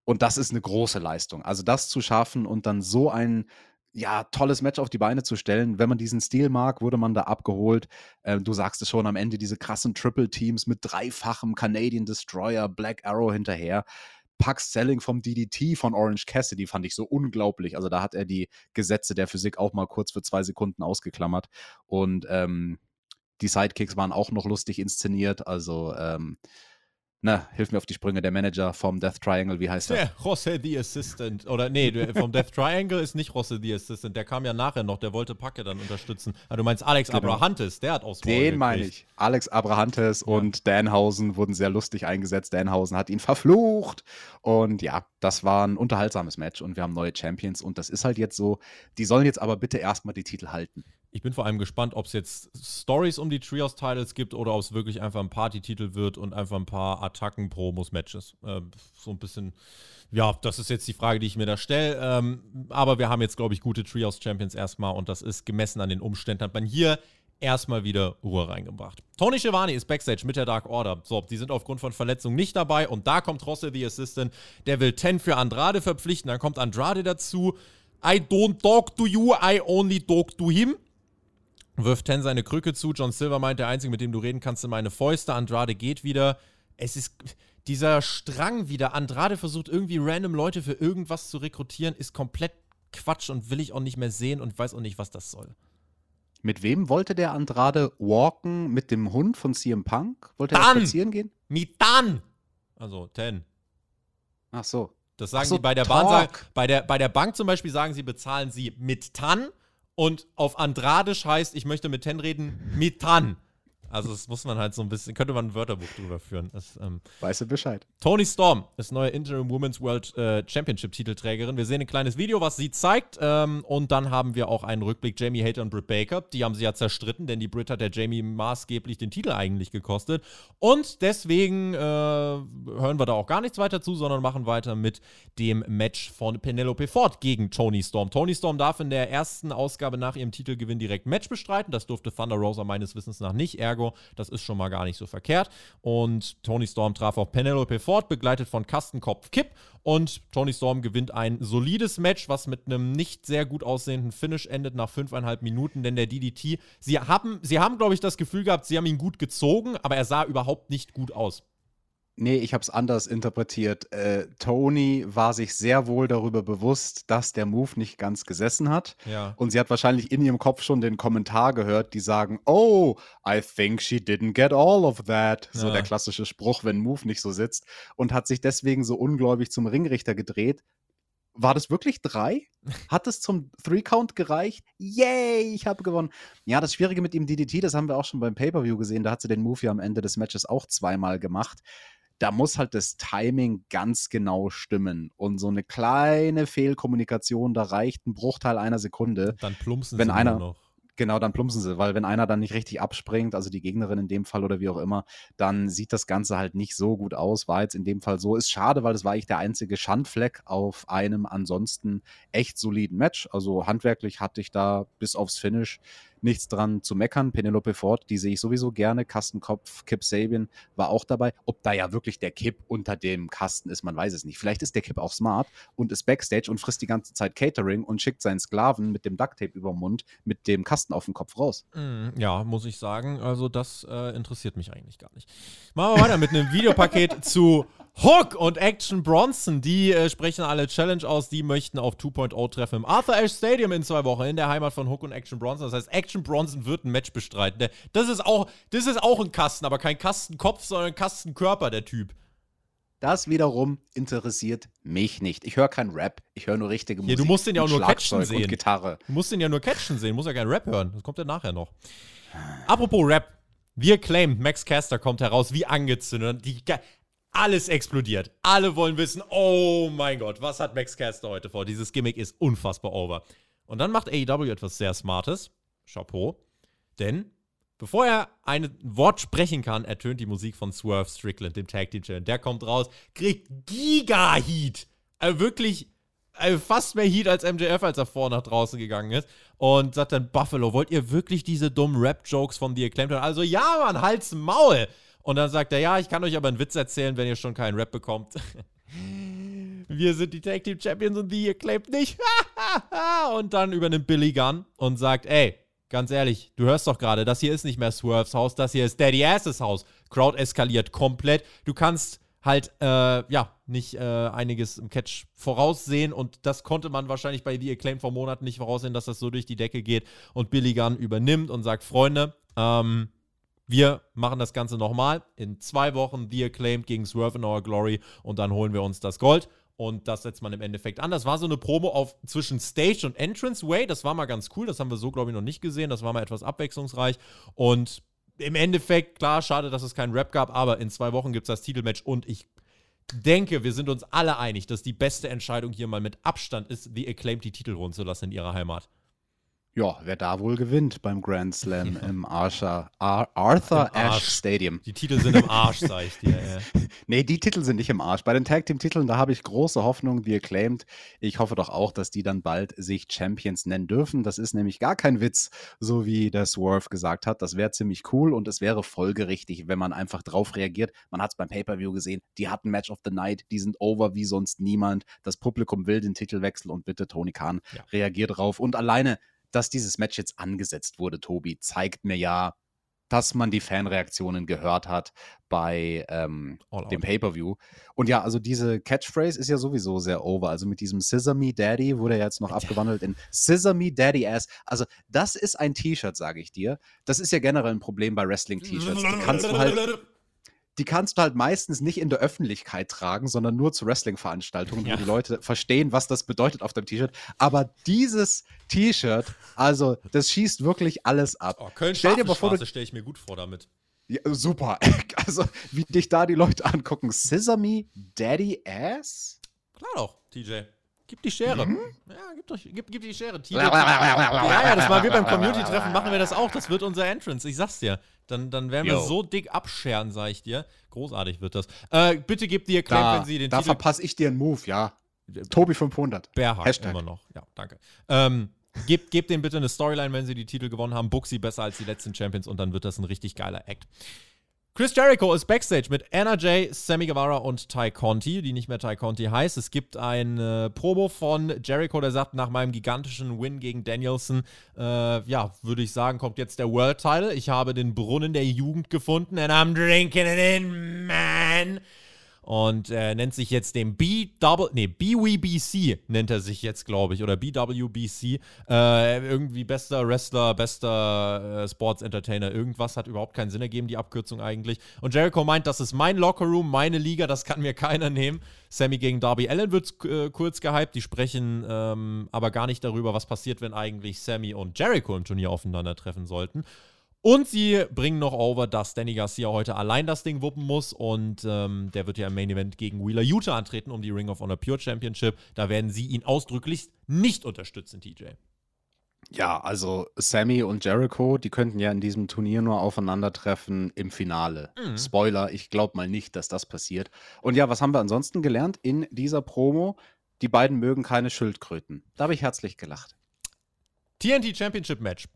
Und das ist eine große Leistung. Also das zu schaffen und dann so ein ja, tolles Match auf die Beine zu stellen. Wenn man diesen Stil mag, wurde man da abgeholt. Äh, du sagst es schon am Ende, diese krassen Triple-Teams mit dreifachem Canadian Destroyer, Black Arrow hinterher. Pucks Selling vom DDT von Orange Cassidy fand ich so unglaublich. Also da hat er die Gesetze der Physik auch mal kurz für zwei Sekunden ausgeklammert. Und ähm, Die Sidekicks waren auch noch lustig inszeniert. Also, ähm, na, hilf mir auf die Sprünge, der Manager vom Death Triangle, wie heißt er? Ja, Jose the Assistant. Oder nee, vom Death Triangle ist nicht Jose the Assistant. Der kam ja nachher noch, der wollte Packe dann unterstützen. Aber du meinst Alex genau. Abrahantes, der hat aus Den meine ich. Alex Abrahantes ja. und Danhausen wurden sehr lustig eingesetzt. Danhausen hat ihn verflucht. Und ja, das war ein unterhaltsames Match und wir haben neue Champions und das ist halt jetzt so. Die sollen jetzt aber bitte erstmal die Titel halten. Ich bin vor allem gespannt, ob es jetzt Stories um die Trios-Titles gibt oder ob es wirklich einfach ein Party-Titel wird und einfach ein paar Attacken, Promos, Matches. Äh, so ein bisschen, ja, das ist jetzt die Frage, die ich mir da stelle. Ähm, aber wir haben jetzt, glaube ich, gute Trios-Champions erstmal und das ist gemessen an den Umständen, hat man hier erstmal wieder Ruhe reingebracht. Tony Schiavone ist Backstage mit der Dark Order. So, die sind aufgrund von Verletzungen nicht dabei und da kommt Rosse, the Assistant, der will 10 für Andrade verpflichten. Dann kommt Andrade dazu. I don't talk to you, I only talk to him wirft Ten seine Krücke zu. John Silver meint, der Einzige, mit dem du reden kannst, sind meine Fäuste. Andrade geht wieder. Es ist dieser Strang wieder. Andrade versucht irgendwie random Leute für irgendwas zu rekrutieren, ist komplett Quatsch und will ich auch nicht mehr sehen und weiß auch nicht, was das soll. Mit wem wollte der Andrade walken? Mit dem Hund von CM Punk? Wollte er spazieren gehen? Mit dann! Also, Ten. Ach so. Das sagen so, sie bei der Bahn. Bei der, bei der Bank zum Beispiel sagen sie, bezahlen sie mit Tan und auf Andradisch heißt, ich möchte mit Ten reden, Mitan. Also das muss man halt so ein bisschen, könnte man ein Wörterbuch drüber führen. Das, ähm, weißt du Bescheid. Tony Storm ist neue Interim Women's World äh, Championship Titelträgerin. Wir sehen ein kleines Video, was sie zeigt. Ähm, und dann haben wir auch einen Rückblick. Jamie Hater und Britt Baker. Die haben sie ja zerstritten, denn die Britt hat der Jamie maßgeblich den Titel eigentlich gekostet. Und deswegen äh, hören wir da auch gar nichts weiter zu, sondern machen weiter mit dem Match von Penelope Ford gegen Tony Storm. Tony Storm darf in der ersten Ausgabe nach ihrem Titelgewinn direkt Match bestreiten. Das durfte Thunder Rosa meines Wissens nach nicht. Ergo Chicago. Das ist schon mal gar nicht so verkehrt. Und Tony Storm traf auch Penelope Ford, begleitet von Kastenkopf Kipp. Und Tony Storm gewinnt ein solides Match, was mit einem nicht sehr gut aussehenden Finish endet nach fünfeinhalb Minuten, denn der DDT, sie haben, sie haben, glaube ich, das Gefühl gehabt, sie haben ihn gut gezogen, aber er sah überhaupt nicht gut aus. Nee, ich habe es anders interpretiert. Äh, Tony war sich sehr wohl darüber bewusst, dass der Move nicht ganz gesessen hat. Ja. Und sie hat wahrscheinlich in ihrem Kopf schon den Kommentar gehört, die sagen, oh, I think she didn't get all of that. Ja. So der klassische Spruch, wenn Move nicht so sitzt. Und hat sich deswegen so ungläubig zum Ringrichter gedreht. War das wirklich drei? Hat es zum Three-Count gereicht? Yay, ich habe gewonnen. Ja, das Schwierige mit dem DDT, das haben wir auch schon beim Pay-Per-View gesehen. Da hat sie den Move ja am Ende des Matches auch zweimal gemacht da muss halt das Timing ganz genau stimmen. Und so eine kleine Fehlkommunikation, da reicht ein Bruchteil einer Sekunde. Dann plumpsen wenn sie einer, noch. Genau, dann plumpsen sie, weil wenn einer dann nicht richtig abspringt, also die Gegnerin in dem Fall oder wie auch immer, dann sieht das Ganze halt nicht so gut aus. War jetzt in dem Fall so. Ist schade, weil das war eigentlich der einzige Schandfleck auf einem ansonsten echt soliden Match. Also handwerklich hatte ich da bis aufs Finish nichts dran zu meckern. Penelope Ford, die sehe ich sowieso gerne. Kastenkopf, Kip Sabian war auch dabei. Ob da ja wirklich der Kip unter dem Kasten ist, man weiß es nicht. Vielleicht ist der Kip auch smart und ist Backstage und frisst die ganze Zeit Catering und schickt seinen Sklaven mit dem Ducktape über den Mund mit dem Kasten auf dem Kopf raus. Mm, ja, muss ich sagen. Also, das äh, interessiert mich eigentlich gar nicht. Machen wir weiter mit einem Videopaket zu Hook und Action Bronson, die äh, sprechen alle Challenge aus. Die möchten auf 2.0 treffen im Arthur Ashe Stadium in zwei Wochen in der Heimat von Hook und Action Bronson. Das heißt, Action Bronson wird ein Match bestreiten. Das ist auch, das ist auch ein Kasten, aber kein Kastenkopf, sondern ein Kastenkörper, der Typ. Das wiederum interessiert mich nicht. Ich höre keinen Rap, ich höre nur richtige Musik. Ja, du musst den ja auch nur catchen sehen. Gitarre. Du musst den ja nur catchen sehen, du musst ja keinen Rap hören. Das kommt ja nachher noch. Apropos Rap. Wir claimen, Max Caster kommt heraus wie angezündet. Die, alles explodiert. Alle wollen wissen, oh mein Gott, was hat Max Caster heute vor? Dieses Gimmick ist unfassbar over. Und dann macht AEW etwas sehr Smartes. Chapeau. Denn bevor er ein Wort sprechen kann, ertönt die Musik von Swerve Strickland, dem Tag Team Champion. Der kommt raus, kriegt Giga-Heat. Also wirklich also fast mehr Heat als MJF, als er vor nach draußen gegangen ist. Und sagt dann, Buffalo, wollt ihr wirklich diese dummen Rap-Jokes von The Acclaimed hören? Also ja, Mann, halt's Maul. Und dann sagt er, ja, ich kann euch aber einen Witz erzählen, wenn ihr schon keinen Rap bekommt. Wir sind die Tag Team Champions und die ihr claimt nicht. und dann übernimmt Billy Gunn und sagt, ey, ganz ehrlich, du hörst doch gerade, das hier ist nicht mehr Swerves Haus, das hier ist Daddy Asses Haus. Crowd eskaliert komplett. Du kannst halt, äh, ja, nicht äh, einiges im Catch voraussehen und das konnte man wahrscheinlich bei The Acclaim vor Monaten nicht voraussehen, dass das so durch die Decke geht und Billy Gunn übernimmt und sagt, Freunde, ähm, Wir machen das Ganze nochmal. In zwei Wochen The Acclaimed gegen Swerve in Our Glory und dann holen wir uns das Gold. Und das setzt man im Endeffekt an. Das war so eine Promo auf zwischen Stage und Entrance Way. Das war mal ganz cool. Das haben wir so, glaube ich, noch nicht gesehen. Das war mal etwas abwechslungsreich. Und im Endeffekt, klar, schade, dass es keinen Rap gab, aber in zwei Wochen gibt es das Titelmatch und ich denke, wir sind uns alle einig, dass die beste Entscheidung hier mal mit Abstand ist, The Acclaimed die Titel holen zu lassen in ihrer Heimat. Ja, wer da wohl gewinnt beim Grand Slam im Arsha, Ar Arthur Im Arsch. Ashe Stadium. Die Titel sind im Arsch, sag ich dir. Ja. Nee, die Titel sind nicht im Arsch. Bei den Tag Team Titeln, da habe ich große Hoffnung, die acclaimed. Ich hoffe doch auch, dass die dann bald sich Champions nennen dürfen. Das ist nämlich gar kein Witz, so wie der Swerve gesagt hat. Das wäre ziemlich cool und es wäre folgerichtig, wenn man einfach drauf reagiert. Man hat es beim Pay-Per-View gesehen. Die hatten Match of the Night. Die sind over wie sonst niemand. Das Publikum will den Titelwechsel und bitte Tony Khan Ja. reagiert drauf. Und alleine, dass dieses Match jetzt angesetzt wurde, Tobi, zeigt mir ja, dass man die Fanreaktionen gehört hat bei ähm, dem. Pay-Per-View. Und ja, also diese Catchphrase ist ja sowieso sehr over. Also mit diesem Scissor Me Daddy wurde ja jetzt noch abgewandelt in Scissor Me Daddy Ass. Also das ist ein T-Shirt, sage ich dir. Das ist ja generell ein Problem bei Wrestling-T-Shirts. Kannst du halt die kannst du halt meistens nicht in der Öffentlichkeit tragen, sondern nur zu Wrestling-Veranstaltungen, Ja. wo die Leute verstehen, was das bedeutet auf dem T-Shirt. Aber dieses T-Shirt, also das schießt wirklich alles ab. Oh, Köln Stell dir mal vor, stelle ich mir gut vor damit. Ja, super. Also, wie dich da die Leute angucken. Scissor Me Daddy Ass? Klar doch, TJ. Gib die Schere. Mhm. Ja, gib, doch, gib, gib die Schere. TJ. Ja, ja, das war wir beim Community-Treffen, machen wir das auch. Das wird unser Entrance, ich sag's dir. Dann, dann werden wir Yo. so dick abscheren, sag ich dir. Großartig wird das. Äh, bitte gebt die Acclaim, Da, wenn sie den da Titel verpasse ich dir einen Move, ja. Tobi 500. Bärhack Hashtag. immer noch. Ja, danke. Ähm, gebt, gebt denen bitte eine Storyline, wenn sie die Titel gewonnen haben. Sie besser als die letzten Champions und dann wird das ein richtig geiler Act. Chris Jericho ist backstage mit Anna Jay, Sammy Guevara und Ty Conti, die nicht mehr Ty Conti heißt. Es gibt ein äh, Promo von Jericho, der sagt, nach meinem gigantischen Win gegen Danielson, äh, ja, würde ich sagen, kommt jetzt der World Title. Ich habe den Brunnen der Jugend gefunden and I'm drinking it in, man. Und äh, nennt sich jetzt den B Double, nee, BWBC nennt er sich jetzt, glaube ich, oder BWBC. Äh, irgendwie bester Wrestler, bester äh, Sports Entertainer, irgendwas hat überhaupt keinen Sinn ergeben, die Abkürzung eigentlich. Und Jericho meint, das ist mein Lockerroom, meine Liga, das kann mir keiner nehmen. Sammy gegen Darby Allen wird äh, kurz gehypt, die sprechen ähm, aber gar nicht darüber, was passiert, wenn eigentlich Sammy und Jericho im Turnier aufeinandertreffen sollten. Und sie bringen noch over, dass Danny Garcia heute allein das Ding wuppen muss. Und ähm, der wird ja im Main Event gegen Wheeler Utah antreten um die Ring of Honor Pure Championship. Da werden sie ihn ausdrücklich nicht unterstützen, TJ. Ja, also Sammy und Jericho, die könnten ja in diesem Turnier nur aufeinandertreffen im Finale. Mhm. Spoiler, ich glaube mal nicht, dass das passiert. Und ja, was haben wir ansonsten gelernt in dieser Promo? Die beiden mögen keine Schildkröten. Da habe ich herzlich gelacht. TNT Championship Match.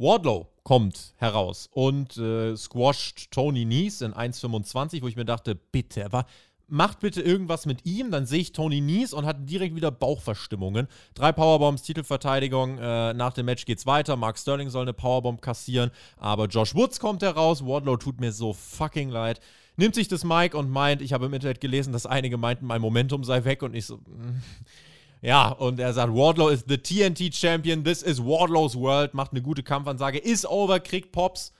Wardlow kommt heraus und äh, squasht Tony Nies in 1,25, wo ich mir dachte, bitte, wa- macht bitte irgendwas mit ihm, dann sehe ich Tony Nies und hat direkt wieder Bauchverstimmungen. Drei Powerbombs, Titelverteidigung, äh, nach dem Match geht's weiter. Mark Sterling soll eine Powerbomb kassieren, aber Josh Woods kommt heraus. Wardlow tut mir so fucking leid. Nimmt sich das Mic und meint, ich habe im Internet gelesen, dass einige meinten, mein Momentum sei weg und ich so, mm, ja, und er sagt, Wardlow ist the TNT Champion, this is Wardlow's World, macht eine gute Kampfansage, ist over, kriegt Pops.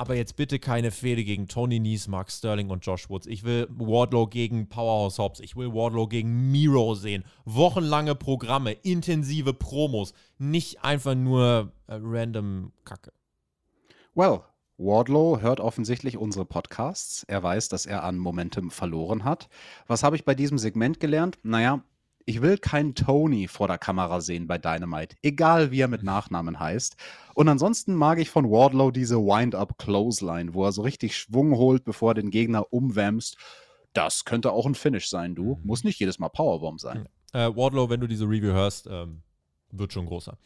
Aber jetzt bitte keine Fehde gegen Tony Nies, Mark Sterling und Josh Woods. Ich will Wardlow gegen Powerhouse Hobbs. Ich will Wardlow gegen Miro sehen. Wochenlange Programme, intensive Promos. Nicht einfach nur äh, random Kacke. Well, Wardlow hört offensichtlich unsere Podcasts. Er weiß, dass er an Momentum verloren hat. Was habe ich bei diesem Segment gelernt? Naja, ich will keinen Tony vor der Kamera sehen bei Dynamite, egal wie er mit Nachnamen heißt. Und ansonsten mag ich von Wardlow diese Wind-Up-Clothesline, wo er so richtig Schwung holt, bevor er den Gegner umwämst. Das könnte auch ein Finish sein, du. Muss nicht jedes Mal Powerbomb sein. Äh, Wardlow, wenn du diese Review hörst, ähm, wird schon großer.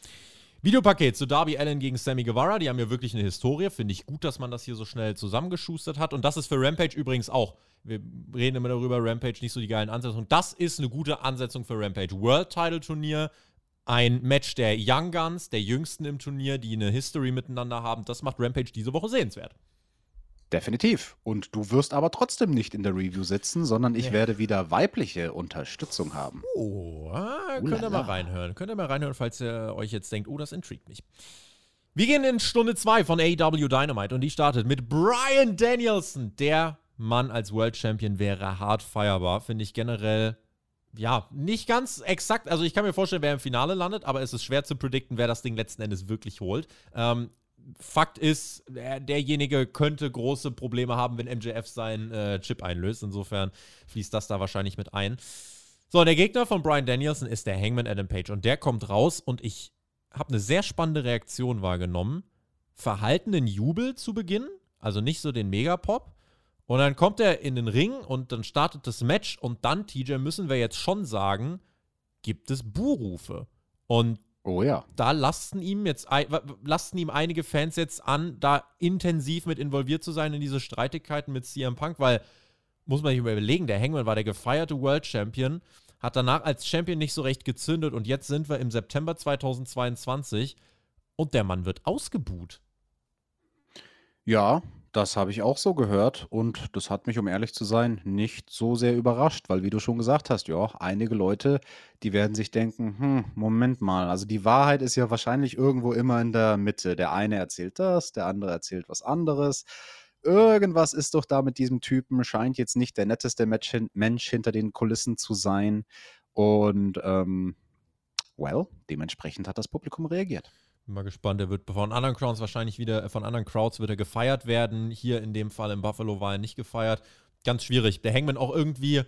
Videopaket zu Darby Allen gegen Sammy Guevara. Die haben ja wirklich eine Historie. Finde ich gut, dass man das hier so schnell zusammengeschustert hat. Und das ist für Rampage übrigens auch. Wir reden immer darüber, Rampage nicht so die geilen Ansetzungen. Das ist eine gute Ansetzung für Rampage. World Title Turnier, ein Match der Young Guns, der jüngsten im Turnier, die eine History miteinander haben. Das macht Rampage diese Woche sehenswert. Definitiv. Und du wirst aber trotzdem nicht in der Review sitzen, sondern ich werde wieder weibliche Unterstützung haben. Oh, ah, könnt ihr mal reinhören. Könnt ihr mal reinhören, falls ihr euch jetzt denkt, oh, das intrigt mich. Wir gehen in Stunde 2 von AEW Dynamite und die startet mit Brian Danielson. Der Mann als World Champion wäre hart feierbar, finde ich generell. Ja, nicht ganz exakt. Also, ich kann mir vorstellen, wer im Finale landet, aber es ist schwer zu predikten, wer das Ding letzten Endes wirklich holt. Ähm, Fakt ist, der, derjenige könnte große Probleme haben, wenn MJF seinen äh, Chip einlöst. Insofern fließt das da wahrscheinlich mit ein. So, der Gegner von Brian Danielson ist der Hangman Adam Page und der kommt raus und ich habe eine sehr spannende Reaktion wahrgenommen. Verhaltenen Jubel zu Beginn, also nicht so den Megapop. Und dann kommt er in den Ring und dann startet das Match und dann, TJ, müssen wir jetzt schon sagen, gibt es Buhrufe. Und Oh ja. da lasten ihm jetzt lasten ihm einige Fans jetzt an, da intensiv mit involviert zu sein in diese Streitigkeiten mit CM Punk, weil muss man sich überlegen, der Hangman war der gefeierte World Champion, hat danach als Champion nicht so recht gezündet und jetzt sind wir im September 2022 und der Mann wird ausgebuht. Ja, das habe ich auch so gehört und das hat mich, um ehrlich zu sein, nicht so sehr überrascht, weil wie du schon gesagt hast, ja, einige Leute, die werden sich denken, hm, Moment mal, also die Wahrheit ist ja wahrscheinlich irgendwo immer in der Mitte. Der eine erzählt das, der andere erzählt was anderes. Irgendwas ist doch da mit diesem Typen, scheint jetzt nicht der netteste Mensch hinter den Kulissen zu sein. Und ähm, well, dementsprechend hat das Publikum reagiert. Bin mal gespannt, er wird von anderen Crowds wahrscheinlich wieder, äh, von anderen Crowds wird er gefeiert werden. Hier in dem Fall in Buffalo war er nicht gefeiert. Ganz schwierig. Der Hangman auch irgendwie, äh,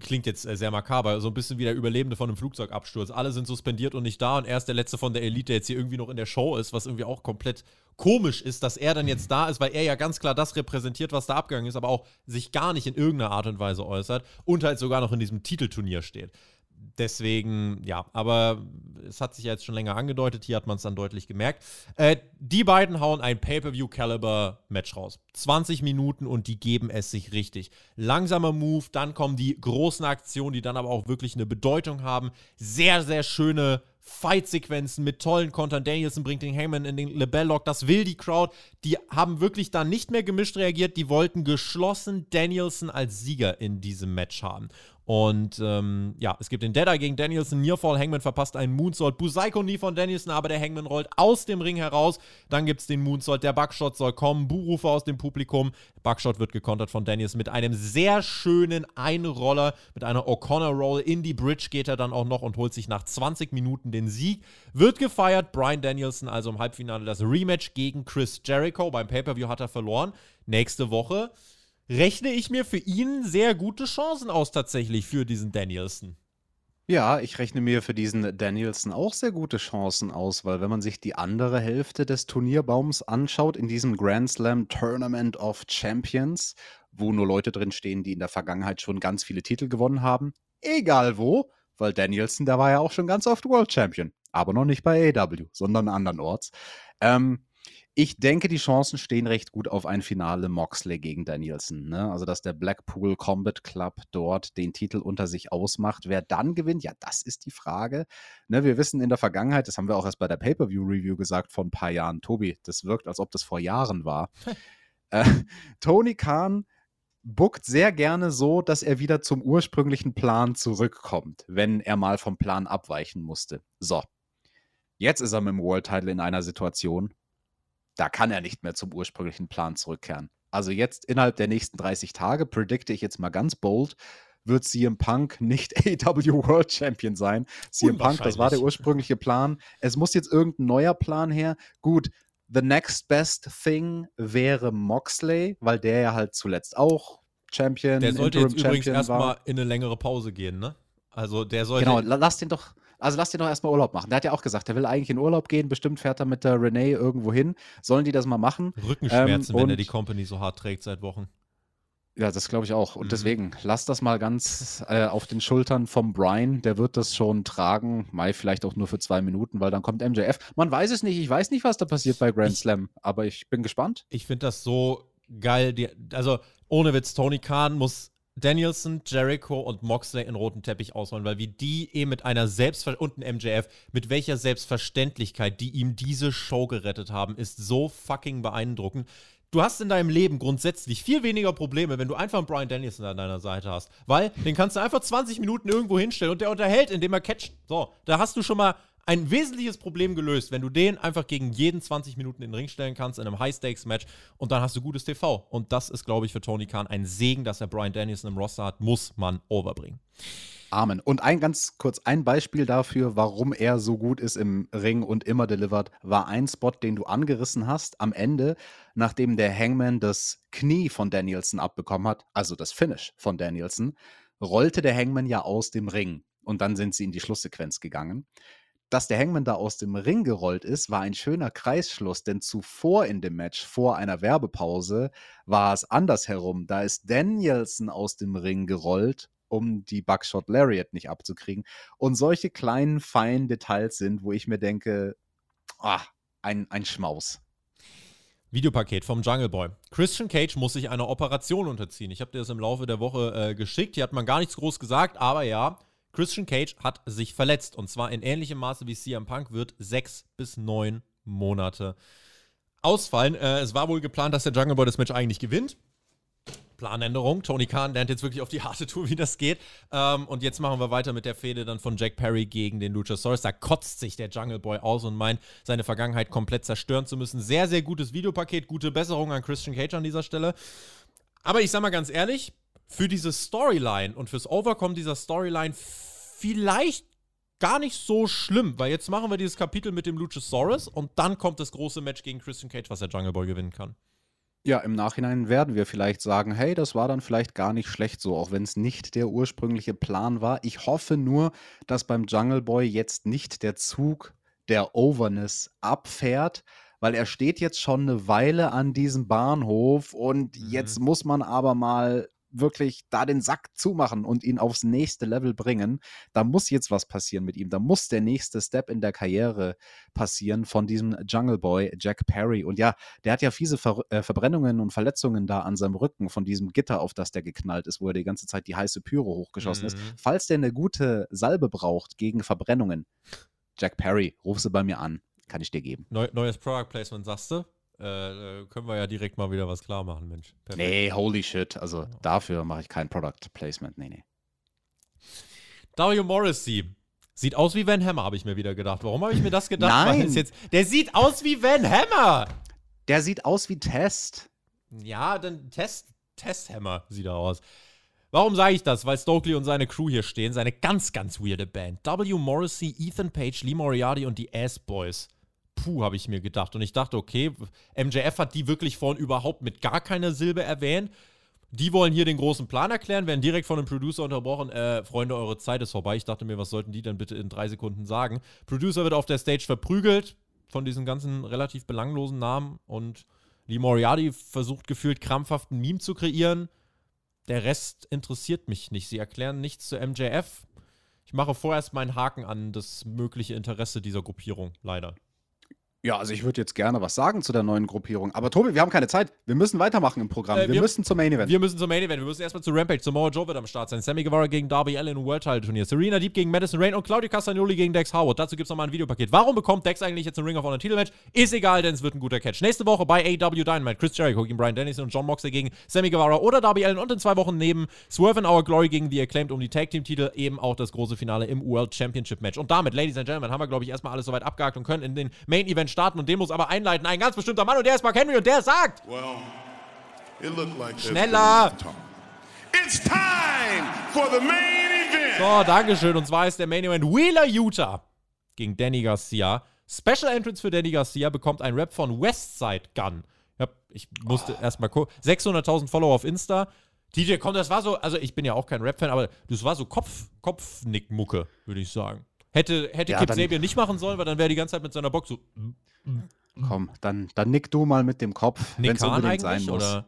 klingt jetzt äh, sehr makaber, so ein bisschen wie der Überlebende von einem Flugzeugabsturz. Alle sind suspendiert und nicht da und er ist der Letzte von der Elite, der jetzt hier irgendwie noch in der Show ist, was irgendwie auch komplett komisch ist, dass er dann jetzt da ist, weil er ja ganz klar das repräsentiert, was da abgegangen ist, aber auch sich gar nicht in irgendeiner Art und Weise äußert und halt sogar noch in diesem Titelturnier steht. Deswegen, ja, aber es hat sich ja jetzt schon länger angedeutet, hier hat man es dann deutlich gemerkt. Äh, die beiden hauen ein Pay-Per-View-Caliber-Match raus. 20 Minuten und die geben es sich richtig. Langsamer Move, dann kommen die großen Aktionen, die dann aber auch wirklich eine Bedeutung haben. Sehr, sehr schöne Fight-Sequenzen mit tollen Kontern. Danielson bringt den Heyman in den Lebell-Lock. Das will die Crowd. Die haben wirklich dann nicht mehr gemischt reagiert. Die wollten geschlossen Danielson als Sieger in diesem Match haben. Und ähm, ja, es gibt den Deader gegen Danielson, Nearfall, Hangman verpasst einen Moonsault, Busaiko nie von Danielson, aber der Hangman rollt aus dem Ring heraus. Dann gibt es den Moonsault, der Buckshot soll kommen, Buhrufe aus dem Publikum. Buckshot wird gekontert von Danielson mit einem sehr schönen Einroller, mit einer O'Connor Roll. In die Bridge geht er dann auch noch und holt sich nach 20 Minuten den Sieg. Wird gefeiert, Brian Danielson also im Halbfinale das Rematch gegen Chris Jericho. Beim Pay-Per-View hat er verloren. Nächste Woche rechne ich mir für ihn sehr gute Chancen aus, tatsächlich, für diesen Danielson. Ja, ich rechne mir für diesen Danielson auch sehr gute Chancen aus, weil wenn man sich die andere Hälfte des Turnierbaums anschaut, in diesem Grand Slam Tournament of Champions, wo nur Leute drin stehen, die in der Vergangenheit schon ganz viele Titel gewonnen haben, egal wo, weil Danielson, der war ja auch schon ganz oft World Champion, aber noch nicht bei AW, sondern andernorts. Ähm, ich denke, die Chancen stehen recht gut auf ein Finale Moxley gegen Danielson. Ne? Also, dass der Blackpool Combat Club dort den Titel unter sich ausmacht. Wer dann gewinnt, ja, das ist die Frage. Ne, wir wissen in der Vergangenheit, das haben wir auch erst bei der Pay-Per-View-Review gesagt, vor ein paar Jahren. Tobi, das wirkt, als ob das vor Jahren war. äh, Tony Khan bookt sehr gerne so, dass er wieder zum ursprünglichen Plan zurückkommt, wenn er mal vom Plan abweichen musste. So. Jetzt ist er mit dem World Title in einer Situation, da kann er nicht mehr zum ursprünglichen Plan zurückkehren. Also jetzt innerhalb der nächsten 30 Tage, predikte ich jetzt mal ganz bold, wird CM Punk nicht AW World Champion sein. CM Punk, das war der ursprüngliche Plan. Es muss jetzt irgendein neuer Plan her. Gut, the next best thing wäre Moxley, weil der ja halt zuletzt auch Champion. Der sollte Interim jetzt übrigens erstmal in eine längere Pause gehen, ne? Also der sollte. Genau, lass den doch, also lass dir doch erstmal Urlaub machen. Der hat ja auch gesagt, der will eigentlich in Urlaub gehen. Bestimmt fährt er mit der Renee irgendwo hin. Sollen die das mal machen? Rückenschmerzen, ähm, wenn er die Company so hart trägt seit Wochen. Ja, das glaube ich auch. Und mhm. deswegen, lass das mal ganz äh, auf den Schultern vom Brian. Der wird das schon tragen. Mai vielleicht auch nur für zwei Minuten, weil dann kommt MJF. Man weiß es nicht. Ich weiß nicht, was da passiert bei Grand Slam. Aber ich bin gespannt. Ich finde das so geil. Die, also, ohne Witz, Tony Khan muss Danielson, Jericho und Moxley in roten Teppich ausrollen, weil wie die eben mit einer Selbstver und ein MJF, mit welcher Selbstverständlichkeit die ihm diese Show gerettet haben, ist so fucking beeindruckend. Du hast in deinem Leben grundsätzlich viel weniger Probleme, wenn du einfach einen Brian Danielson an deiner Seite hast. Weil den kannst du einfach 20 Minuten irgendwo hinstellen und der unterhält, indem er catcht. So, da hast du schon mal ein wesentliches Problem gelöst, wenn du den einfach gegen jeden 20 Minuten in den Ring stellen kannst in einem High-Stakes-Match und dann hast du gutes TV. Und das ist, glaube ich, für Tony Khan ein Segen, dass er Brian Danielson im Roster hat, muss man overbringen. Amen. Und ein ganz kurz ein Beispiel dafür, warum er so gut ist im Ring und immer delivert, war ein Spot, den du angerissen hast am Ende, nachdem der Hangman das Knie von Danielson abbekommen hat, also das Finish von Danielson, rollte der Hangman ja aus dem Ring und dann sind sie in die Schlusssequenz gegangen. Dass der Hangman da aus dem Ring gerollt ist, war ein schöner Kreisschluss, denn zuvor in dem Match, vor einer Werbepause, war es andersherum. Da ist Danielson aus dem Ring gerollt um die Buckshot Lariat nicht abzukriegen. Und solche kleinen, feinen Details sind, wo ich mir denke, ah, ein, ein Schmaus. Videopaket vom Jungle Boy. Christian Cage muss sich einer Operation unterziehen. Ich habe dir das im Laufe der Woche äh, geschickt. Hier hat man gar nichts groß gesagt, aber ja, Christian Cage hat sich verletzt. Und zwar in ähnlichem Maße wie CM Punk wird sechs bis neun Monate ausfallen. Äh, es war wohl geplant, dass der Jungle Boy das Match eigentlich gewinnt. Planänderung. Tony Khan lernt jetzt wirklich auf die harte Tour, wie das geht. Ähm, und jetzt machen wir weiter mit der Fehde dann von Jack Perry gegen den Luchasaurus. Da kotzt sich der Jungle Boy aus und meint, seine Vergangenheit komplett zerstören zu müssen. Sehr, sehr gutes Videopaket, gute Besserung an Christian Cage an dieser Stelle. Aber ich sag mal ganz ehrlich, für diese Storyline und fürs Overcome dieser Storyline vielleicht gar nicht so schlimm, weil jetzt machen wir dieses Kapitel mit dem Luchasaurus und dann kommt das große Match gegen Christian Cage, was der Jungle Boy gewinnen kann. Ja, im Nachhinein werden wir vielleicht sagen, hey, das war dann vielleicht gar nicht schlecht so, auch wenn es nicht der ursprüngliche Plan war. Ich hoffe nur, dass beim Jungle Boy jetzt nicht der Zug der Overness abfährt, weil er steht jetzt schon eine Weile an diesem Bahnhof und mhm. jetzt muss man aber mal wirklich da den Sack zumachen und ihn aufs nächste Level bringen. Da muss jetzt was passieren mit ihm. Da muss der nächste Step in der Karriere passieren von diesem Jungle Boy Jack Perry. Und ja, der hat ja fiese Ver äh, Verbrennungen und Verletzungen da an seinem Rücken von diesem Gitter, auf das der geknallt ist, wo er die ganze Zeit die heiße Pyro hochgeschossen mhm. ist. Falls der eine gute Salbe braucht gegen Verbrennungen, Jack Perry, ruf sie bei mir an. Kann ich dir geben. Neu, neues Product Placement, sagst du? Äh, können wir ja direkt mal wieder was klar machen, Mensch. Perfekt. Nee, holy shit. Also ja. dafür mache ich kein Product Placement. Nee, nee. Dario Morrissey. Sieht aus wie Van Hammer, habe ich mir wieder gedacht. Warum habe ich mir das gedacht? Nein. Jetzt, der sieht aus wie Van Hammer. Der sieht aus wie Test. Ja, dann Test, Test Hammer sieht er aus. Warum sage ich das? Weil Stokely und seine Crew hier stehen. Seine ganz, ganz weirde Band. W. Morrissey, Ethan Page, Lee Moriarty und die Ass Boys puh, habe ich mir gedacht. Und ich dachte, okay, MJF hat die wirklich vorhin überhaupt mit gar keiner Silbe erwähnt. Die wollen hier den großen Plan erklären, werden direkt von dem Producer unterbrochen. Äh, Freunde, eure Zeit ist vorbei. Ich dachte mir, was sollten die denn bitte in drei Sekunden sagen? Producer wird auf der Stage verprügelt von diesen ganzen relativ belanglosen Namen und Lee Moriarty versucht gefühlt krampfhaft ein Meme zu kreieren. Der Rest interessiert mich nicht. Sie erklären nichts zu MJF. Ich mache vorerst meinen Haken an das mögliche Interesse dieser Gruppierung, leider. Ja, also ich würde jetzt gerne was sagen zu der neuen Gruppierung. Aber Tobi, wir haben keine Zeit. Wir müssen weitermachen im Programm. Äh, wir, wir, müssen zum Main Event. Wir müssen zum Main Event. Wir müssen erstmal zu Rampage. Samoa Joe wird am Start sein. Sammy Guevara gegen Darby Allin im World Title Turnier. Serena Deep gegen Madison Rain und Claudio Castagnoli gegen Dex Howard. Dazu gibt es nochmal ein Videopaket. Warum bekommt Dex eigentlich jetzt ein Ring of Honor Titelmatch? Ist egal, denn es wird ein guter Catch. Nächste Woche bei AW Dynamite. Chris Jericho gegen Brian Dennison und John Moxley gegen Sammy Guevara oder Darby Allin. Und in zwei Wochen neben Swerve in Our Glory gegen The Acclaimed um die Tag Team Titel eben auch das große Finale im World Championship Match. Und damit, Ladies and Gentlemen, haben wir, glaube ich, erstmal alles soweit abgehakt und können in den Main Event starten. Und den muss aber einleiten. Ein ganz bestimmter Mann und der ist Mark Henry und der sagt: well, like Schneller! It's time for the main event! So, Dankeschön. Und zwar ist der Main Event Wheeler Utah gegen Danny Garcia. Special Entrance für Danny Garcia bekommt ein Rap von Westside Gun. Ich musste oh. erstmal gucken. 600.000 Follower auf Insta. DJ, komm, das war so, also ich bin ja auch kein Rap-Fan, aber das war so Kopf, Kopfnick-Mucke, würde ich sagen. Hätte, hätte ja, Kip Sabian nicht machen sollen, weil dann wäre er die ganze Zeit mit seiner Box so. Mm, mm, Komm, dann, dann nick du mal mit dem Kopf, wenn es unbedingt sein muss. Oder?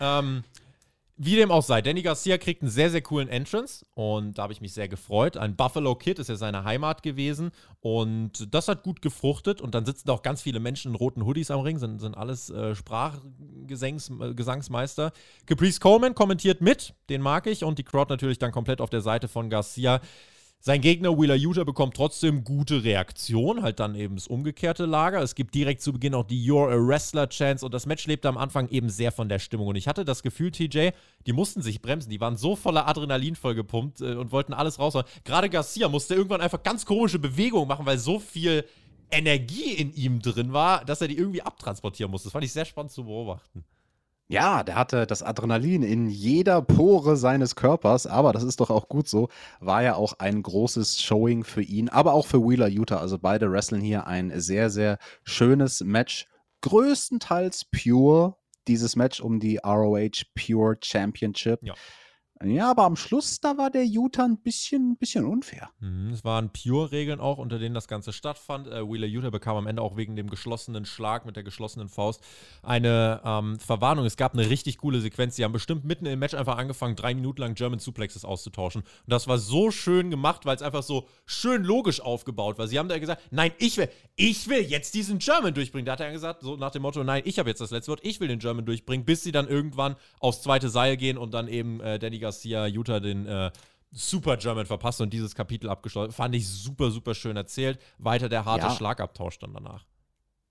Ähm, wie dem auch sei, Danny Garcia kriegt einen sehr, sehr coolen Entrance und da habe ich mich sehr gefreut. Ein Buffalo Kid ist ja seine Heimat gewesen und das hat gut gefruchtet und dann sitzen auch ganz viele Menschen in roten Hoodies am Ring, sind, sind alles äh, Sprachgesangsmeister. Caprice Coleman kommentiert mit, den mag ich und die Crowd natürlich dann komplett auf der Seite von Garcia. Sein Gegner Wheeler Utah bekommt trotzdem gute Reaktion, halt dann eben das umgekehrte Lager. Es gibt direkt zu Beginn auch die You're a Wrestler Chance und das Match lebte am Anfang eben sehr von der Stimmung. Und ich hatte das Gefühl, TJ, die mussten sich bremsen. Die waren so voller Adrenalin vollgepumpt äh, und wollten alles raushauen. Gerade Garcia musste irgendwann einfach ganz komische Bewegungen machen, weil so viel Energie in ihm drin war, dass er die irgendwie abtransportieren musste. Das fand ich sehr spannend zu beobachten. Ja, der hatte das Adrenalin in jeder Pore seines Körpers, aber das ist doch auch gut so. War ja auch ein großes Showing für ihn, aber auch für Wheeler Utah. Also beide wresteln hier ein sehr, sehr schönes Match. Größtenteils pure, dieses Match um die ROH Pure Championship. Ja. Ja, aber am Schluss, da war der Utah ein bisschen, bisschen unfair. Mhm, es waren Pure-Regeln auch, unter denen das Ganze stattfand. Äh, Wheeler Utah bekam am Ende auch wegen dem geschlossenen Schlag mit der geschlossenen Faust eine ähm, Verwarnung. Es gab eine richtig coole Sequenz. Die haben bestimmt mitten im Match einfach angefangen, drei Minuten lang German Suplexes auszutauschen. Und das war so schön gemacht, weil es einfach so schön logisch aufgebaut war. Sie haben da gesagt, nein, ich will, ich will jetzt diesen German durchbringen. Da hat er gesagt, so nach dem Motto, nein, ich habe jetzt das letzte Wort, ich will den German durchbringen, bis sie dann irgendwann aufs zweite Seil gehen und dann eben äh, Danny Garcia Utah den äh, Super German verpasst und dieses Kapitel abgeschlossen. Fand ich super, super schön erzählt. Weiter der harte Ja. Schlagabtausch dann danach.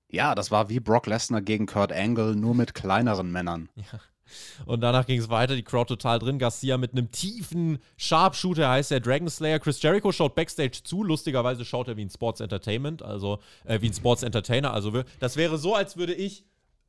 Ja, das war wie Brock Lesnar gegen Kurt Angle, nur mit kleineren Männern. Und danach ging es weiter, die Crowd total drin. Garcia mit einem tiefen Sharpshooter heißt der Dragon Slayer. Chris Jericho schaut Backstage zu. Lustigerweise schaut er wie ein Sports Entertainment, also äh, wie ein Sports Entertainer. Also das wäre so, als würde ich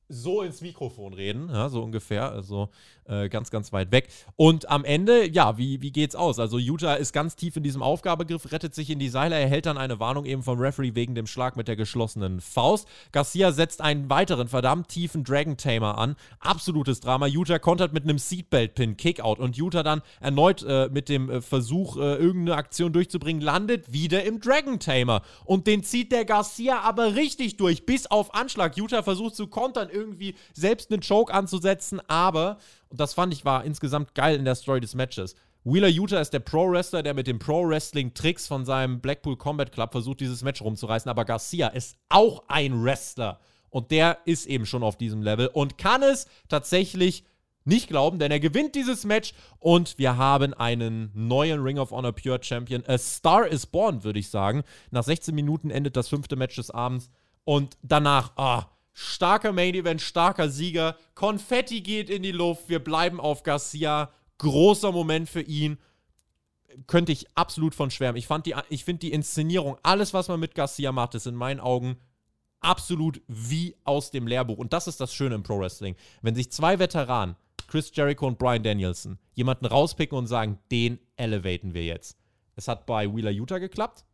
so ins Mikrofon reden, ja, so ungefähr, also äh, ganz, ganz weit weg. Und am Ende, ja, wie, wie geht's aus? Also Utah ist ganz tief in diesem Aufgabegriff, rettet sich in die Seile, erhält dann eine Warnung eben vom Referee wegen dem Schlag mit der geschlossenen Faust. Garcia setzt einen weiteren verdammt tiefen Dragon Tamer an. Absolutes Drama. Utah kontert mit einem Seatbelt-Pin, Kickout und Utah dann erneut äh, mit dem äh, Versuch, äh, irgendeine Aktion durchzubringen, landet wieder im Dragon Tamer. Und den zieht der Garcia aber richtig durch, bis auf Anschlag. Utah versucht zu kontern, irgendwie selbst einen Choke anzusetzen, aber, und das fand ich war insgesamt geil in der Story des Matches. Wheeler Utah ist der Pro-Wrestler, der mit den Pro-Wrestling-Tricks von seinem Blackpool Combat Club versucht, dieses Match rumzureißen, aber Garcia ist auch ein Wrestler. Und der ist eben schon auf diesem Level und kann es tatsächlich nicht glauben, denn er gewinnt dieses Match und wir haben einen neuen Ring of Honor Pure Champion. A Star is Born, würde ich sagen. Nach 16 Minuten endet das fünfte Match des Abends und danach, ah, starker Main Event, starker Sieger. Konfetti geht in die Luft. Wir bleiben auf Garcia. Großer Moment für ihn. Könnte ich absolut von schwärmen. Ich, ich finde die Inszenierung, alles, was man mit Garcia macht, ist in meinen Augen absolut wie aus dem Lehrbuch. Und das ist das Schöne im Pro Wrestling. Wenn sich zwei Veteranen, Chris Jericho und Brian Danielson, jemanden rauspicken und sagen, den elevaten wir jetzt. Es hat bei Wheeler Utah geklappt.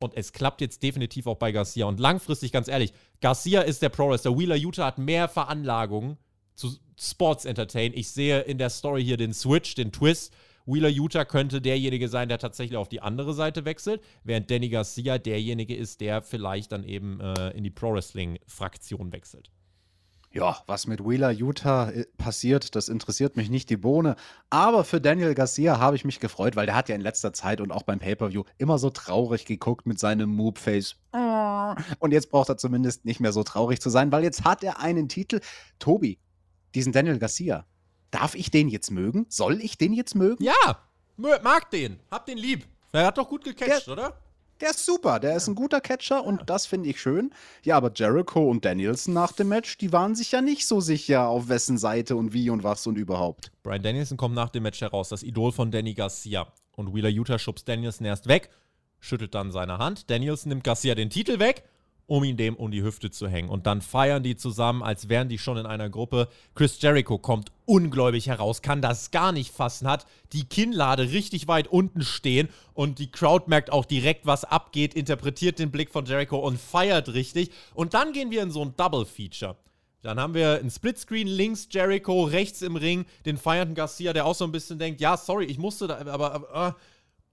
Und es klappt jetzt definitiv auch bei Garcia. Und langfristig, ganz ehrlich, Garcia ist der Pro Wrestler. Wheeler Utah hat mehr Veranlagungen zu Sports Entertain. Ich sehe in der Story hier den Switch, den Twist. Wheeler Utah könnte derjenige sein, der tatsächlich auf die andere Seite wechselt, während Danny Garcia derjenige ist, der vielleicht dann eben äh, in die Pro Wrestling-Fraktion wechselt. Ja, was mit Wheeler Utah äh, passiert, das interessiert mich nicht die Bohne. Aber für Daniel Garcia habe ich mich gefreut, weil der hat ja in letzter Zeit und auch beim Pay-Per-View immer so traurig geguckt mit seinem Move-Face. Und jetzt braucht er zumindest nicht mehr so traurig zu sein, weil jetzt hat er einen Titel. Tobi, diesen Daniel Garcia, darf ich den jetzt mögen? Soll ich den jetzt mögen? Ja, mag den. Hab den lieb. Er hat doch gut gecatcht, Der- oder? Der ist super, der ist ein guter Catcher und das finde ich schön. Ja, aber Jericho und Danielson nach dem Match, die waren sich ja nicht so sicher, auf wessen Seite und wie und was und überhaupt. Brian Danielson kommt nach dem Match heraus, das Idol von Danny Garcia. Und Wheeler Utah schubst Danielson erst weg, schüttelt dann seine Hand. Danielson nimmt Garcia den Titel weg, um ihn dem um die Hüfte zu hängen. Und dann feiern die zusammen, als wären die schon in einer Gruppe. Chris Jericho kommt ungläubig heraus, kann das gar nicht fassen, hat die Kinnlade richtig weit unten stehen und die Crowd merkt auch direkt, was abgeht, interpretiert den Blick von Jericho und feiert richtig. Und dann gehen wir in so ein Double-Feature. Dann haben wir ein Splitscreen, links Jericho, rechts im Ring, den feiernden Garcia, der auch so ein bisschen denkt, ja, sorry, ich musste da, aber, aber äh.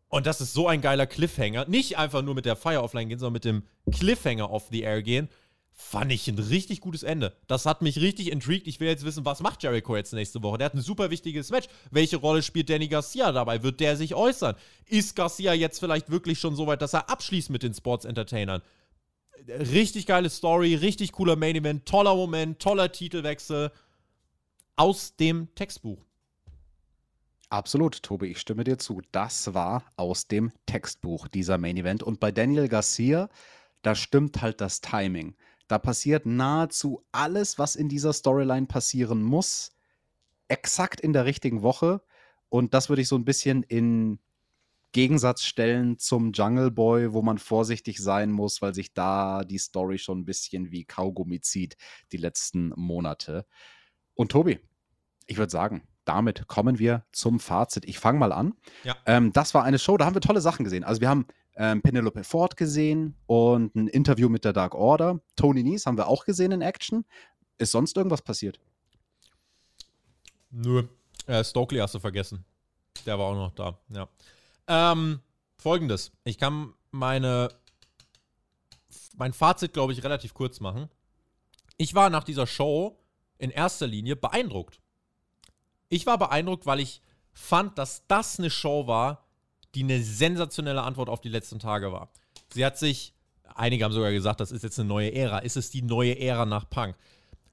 Und das ist so ein geiler Cliffhanger. Nicht einfach nur mit der Fire offline gehen, sondern mit dem Cliffhanger off the air gehen. Fand ich ein richtig gutes Ende. Das hat mich richtig intrigued. Ich will jetzt wissen, was macht Jericho jetzt nächste Woche? Der hat ein super wichtiges Match. Welche Rolle spielt Danny Garcia dabei? Wird der sich äußern? Ist Garcia jetzt vielleicht wirklich schon so weit, dass er abschließt mit den Sports Entertainern? Richtig geile Story, richtig cooler Main Event, toller Moment, toller Titelwechsel aus dem Textbuch. Absolut, Tobi, ich stimme dir zu. Das war aus dem Textbuch dieser Main Event. Und bei Daniel Garcia, da stimmt halt das Timing. Da passiert nahezu alles, was in dieser Storyline passieren muss, exakt in der richtigen Woche. Und das würde ich so ein bisschen in Gegensatz stellen zum Jungle Boy, wo man vorsichtig sein muss, weil sich da die Story schon ein bisschen wie Kaugummi zieht, die letzten Monate. Und Tobi, ich würde sagen, damit kommen wir zum Fazit. Ich fange mal an. Ja. Ähm, das war eine Show, da haben wir tolle Sachen gesehen. Also wir haben ähm, Penelope Ford gesehen und ein Interview mit der Dark Order. Tony Nies haben wir auch gesehen in Action. Ist sonst irgendwas passiert? Nö. Äh, Stokely hast du vergessen. Der war auch noch da, ja. Ähm, Folgendes. Ich kann meine mein Fazit, glaube ich, relativ kurz machen. Ich war nach dieser Show in erster Linie beeindruckt. Ich war beeindruckt, weil ich fand, dass das eine Show war, die eine sensationelle Antwort auf die letzten Tage war. Sie hat sich, einige haben sogar gesagt, das ist jetzt eine neue Ära. Ist es die neue Ära nach Punk?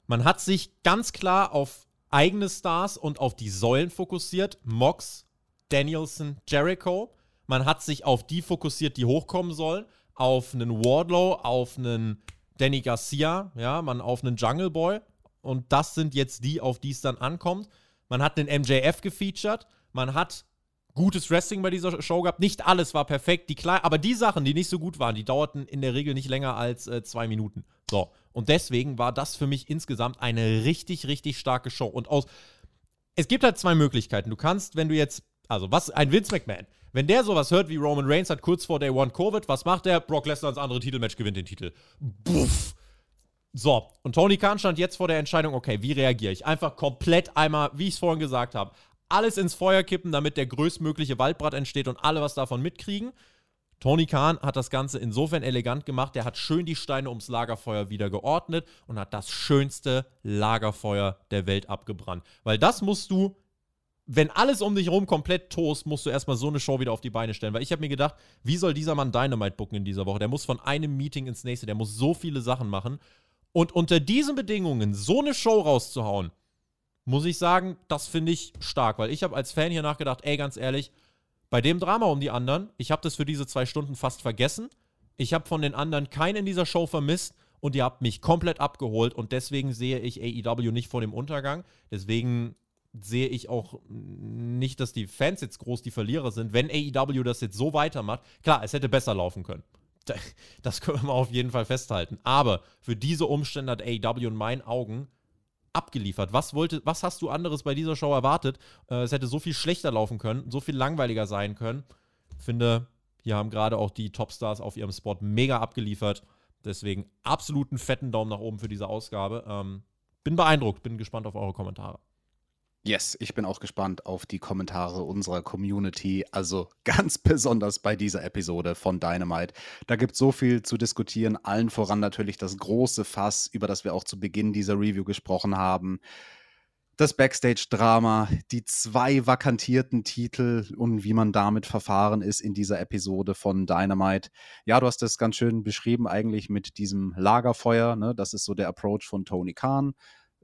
Man hat sich ganz klar auf eigene Stars und auf die Säulen fokussiert. Mox, Danielson, Jericho. Man hat sich auf die fokussiert, die hochkommen sollen. Auf einen Wardlow, auf einen Danny Garcia, ja, man auf einen Jungle Boy. Und das sind jetzt die, auf die es dann ankommt. Man hat einen MJF gefeatured. Man hat gutes Wrestling bei dieser Show gehabt. Nicht alles war perfekt, die klein, aber die Sachen, die nicht so gut waren, die dauerten in der Regel nicht länger als äh, zwei Minuten. So. Und deswegen war das für mich insgesamt eine richtig, richtig starke Show. Und aus. Es gibt halt zwei Möglichkeiten. Du kannst, wenn du jetzt. Also, was. Ein Vince McMahon. Wenn der sowas hört wie Roman Reigns hat kurz vor Day One Covid, was macht der? Brock Lesnar ins andere Titelmatch gewinnt den Titel. Buff. So, und Tony Khan stand jetzt vor der Entscheidung, okay, wie reagiere ich? Einfach komplett einmal, wie ich es vorhin gesagt habe, alles ins Feuer kippen, damit der größtmögliche Waldbrand entsteht und alle was davon mitkriegen. Tony Khan hat das Ganze insofern elegant gemacht. Der hat schön die Steine ums Lagerfeuer wieder geordnet und hat das schönste Lagerfeuer der Welt abgebrannt. Weil das musst du, wenn alles um dich herum komplett toast, musst du erstmal so eine Show wieder auf die Beine stellen. Weil ich habe mir gedacht, wie soll dieser Mann Dynamite booken in dieser Woche? Der muss von einem Meeting ins nächste, der muss so viele Sachen machen. Und unter diesen Bedingungen so eine Show rauszuhauen, muss ich sagen, das finde ich stark, weil ich habe als Fan hier nachgedacht, ey, ganz ehrlich, bei dem Drama um die anderen, ich habe das für diese zwei Stunden fast vergessen. Ich habe von den anderen keinen in dieser Show vermisst und ihr habt mich komplett abgeholt und deswegen sehe ich AEW nicht vor dem Untergang. Deswegen sehe ich auch nicht, dass die Fans jetzt groß die Verlierer sind, wenn AEW das jetzt so weitermacht. Klar, es hätte besser laufen können. Das können wir auf jeden Fall festhalten. Aber für diese Umstände hat AEW in meinen Augen abgeliefert. Was, wollte, was hast du anderes bei dieser Show erwartet? Äh, es hätte so viel schlechter laufen können, so viel langweiliger sein können. Ich finde, hier haben gerade auch die Topstars auf ihrem Spot mega abgeliefert. Deswegen absoluten fetten Daumen nach oben für diese Ausgabe. Ähm, bin beeindruckt, bin gespannt auf eure Kommentare. Yes, ich bin auch gespannt auf die Kommentare unserer Community, also ganz besonders bei dieser Episode von Dynamite. Da gibt es so viel zu diskutieren, allen voran natürlich das große Fass, über das wir auch zu Beginn dieser Review gesprochen haben. Das Backstage-Drama, die zwei vakantierten Titel und wie man damit verfahren ist in dieser Episode von Dynamite. Ja, du hast das ganz schön beschrieben, eigentlich mit diesem Lagerfeuer. Ne? Das ist so der Approach von Tony Khan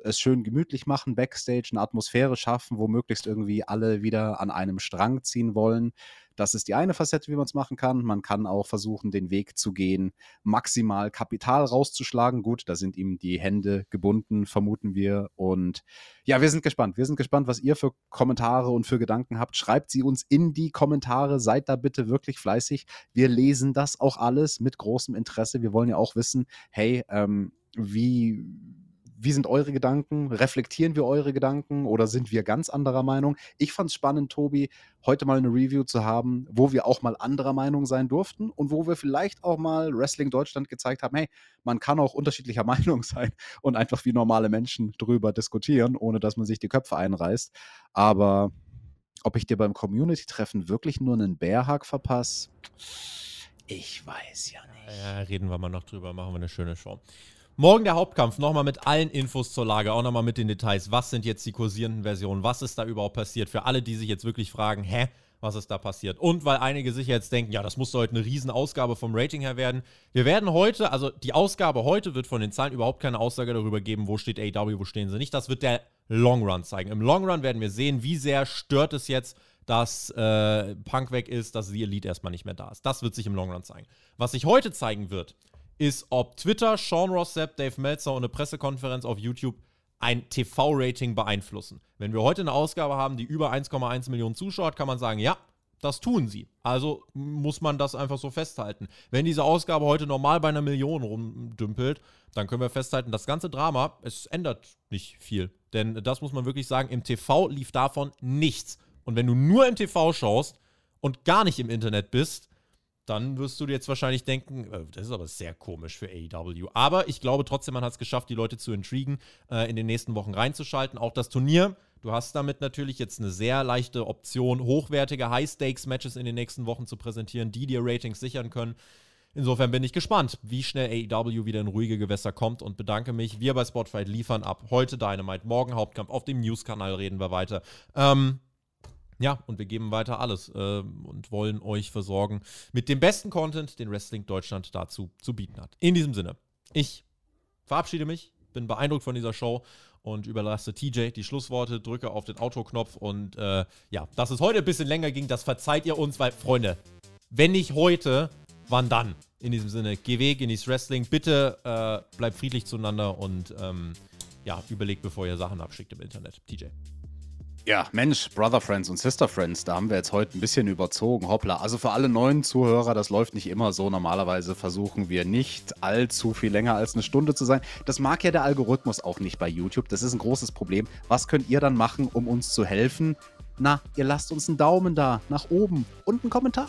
es schön gemütlich machen, Backstage, eine Atmosphäre schaffen, wo möglichst irgendwie alle wieder an einem Strang ziehen wollen. Das ist die eine Facette, wie man es machen kann. Man kann auch versuchen, den Weg zu gehen, maximal Kapital rauszuschlagen. Gut, da sind ihm die Hände gebunden, vermuten wir. Und ja, wir sind gespannt. Wir sind gespannt, was ihr für Kommentare und für Gedanken habt. Schreibt sie uns in die Kommentare. Seid da bitte wirklich fleißig. Wir lesen das auch alles mit großem Interesse. Wir wollen ja auch wissen, hey, ähm, wie wie sind eure Gedanken? Reflektieren wir eure Gedanken oder sind wir ganz anderer Meinung? Ich fand es spannend, Tobi, heute mal eine Review zu haben, wo wir auch mal anderer Meinung sein durften und wo wir vielleicht auch mal Wrestling Deutschland gezeigt haben, hey, man kann auch unterschiedlicher Meinung sein und einfach wie normale Menschen drüber diskutieren, ohne dass man sich die Köpfe einreißt. Aber ob ich dir beim Community-Treffen wirklich nur einen Bärhack verpasse, ich weiß ja nicht. Ja, reden wir mal noch drüber, machen wir eine schöne Show. Morgen der Hauptkampf, nochmal mit allen Infos zur Lage, auch nochmal mit den Details. Was sind jetzt die kursierenden Versionen? Was ist da überhaupt passiert? Für alle, die sich jetzt wirklich fragen, hä, was es da passiert. Und weil einige sich jetzt denken, ja, das muss heute eine Riesenausgabe vom Rating her werden. Wir werden heute, also die Ausgabe heute wird von den Zahlen überhaupt keine Aussage darüber geben, wo steht AW, wo stehen sie nicht. Das wird der Long Run zeigen. Im Long Run werden wir sehen, wie sehr stört es jetzt, dass äh, Punk weg ist, dass die Elite erstmal nicht mehr da ist. Das wird sich im Long Run zeigen. Was sich heute zeigen wird, ist, ob Twitter, Sean Ross Sapp, Dave Meltzer und eine Pressekonferenz auf YouTube ein TV-Rating beeinflussen. Wenn wir heute eine Ausgabe haben, die über 1,1 Millionen Zuschauer hat, kann man sagen, ja, das tun sie. Also muss man das einfach so festhalten. Wenn diese Ausgabe heute normal bei einer Million rumdümpelt, dann können wir festhalten, das ganze Drama, es ändert nicht viel. Denn das muss man wirklich sagen, im TV lief davon nichts. Und wenn du nur im TV schaust und gar nicht im Internet bist, dann wirst du dir jetzt wahrscheinlich denken, äh, das ist aber sehr komisch für AEW. Aber ich glaube trotzdem, man hat es geschafft, die Leute zu intrigen, äh, in den nächsten Wochen reinzuschalten. Auch das Turnier. Du hast damit natürlich jetzt eine sehr leichte Option, hochwertige High-Stakes-Matches in den nächsten Wochen zu präsentieren, die dir Ratings sichern können. Insofern bin ich gespannt, wie schnell AEW wieder in ruhige Gewässer kommt und bedanke mich. Wir bei Spotfight liefern ab. Heute Dynamite, morgen Hauptkampf. Auf dem News-Kanal reden wir weiter. Ähm, ja, und wir geben weiter alles äh, und wollen euch versorgen mit dem besten Content, den Wrestling Deutschland dazu zu bieten hat. In diesem Sinne, ich verabschiede mich, bin beeindruckt von dieser Show und überlasse TJ die Schlussworte, drücke auf den Autoknopf und äh, ja, dass es heute ein bisschen länger ging, das verzeiht ihr uns, weil, Freunde, wenn nicht heute, wann dann? In diesem Sinne, geh weg, genieß Wrestling, bitte äh, bleibt friedlich zueinander und ähm, ja, überlegt, bevor ihr Sachen abschickt im Internet. TJ. Ja, Mensch, Brother Friends und Sister Friends, da haben wir jetzt heute ein bisschen überzogen. Hoppla. Also für alle neuen Zuhörer, das läuft nicht immer so. Normalerweise versuchen wir nicht allzu viel länger als eine Stunde zu sein. Das mag ja der Algorithmus auch nicht bei YouTube. Das ist ein großes Problem. Was könnt ihr dann machen, um uns zu helfen? Na, ihr lasst uns einen Daumen da, nach oben und einen Kommentar.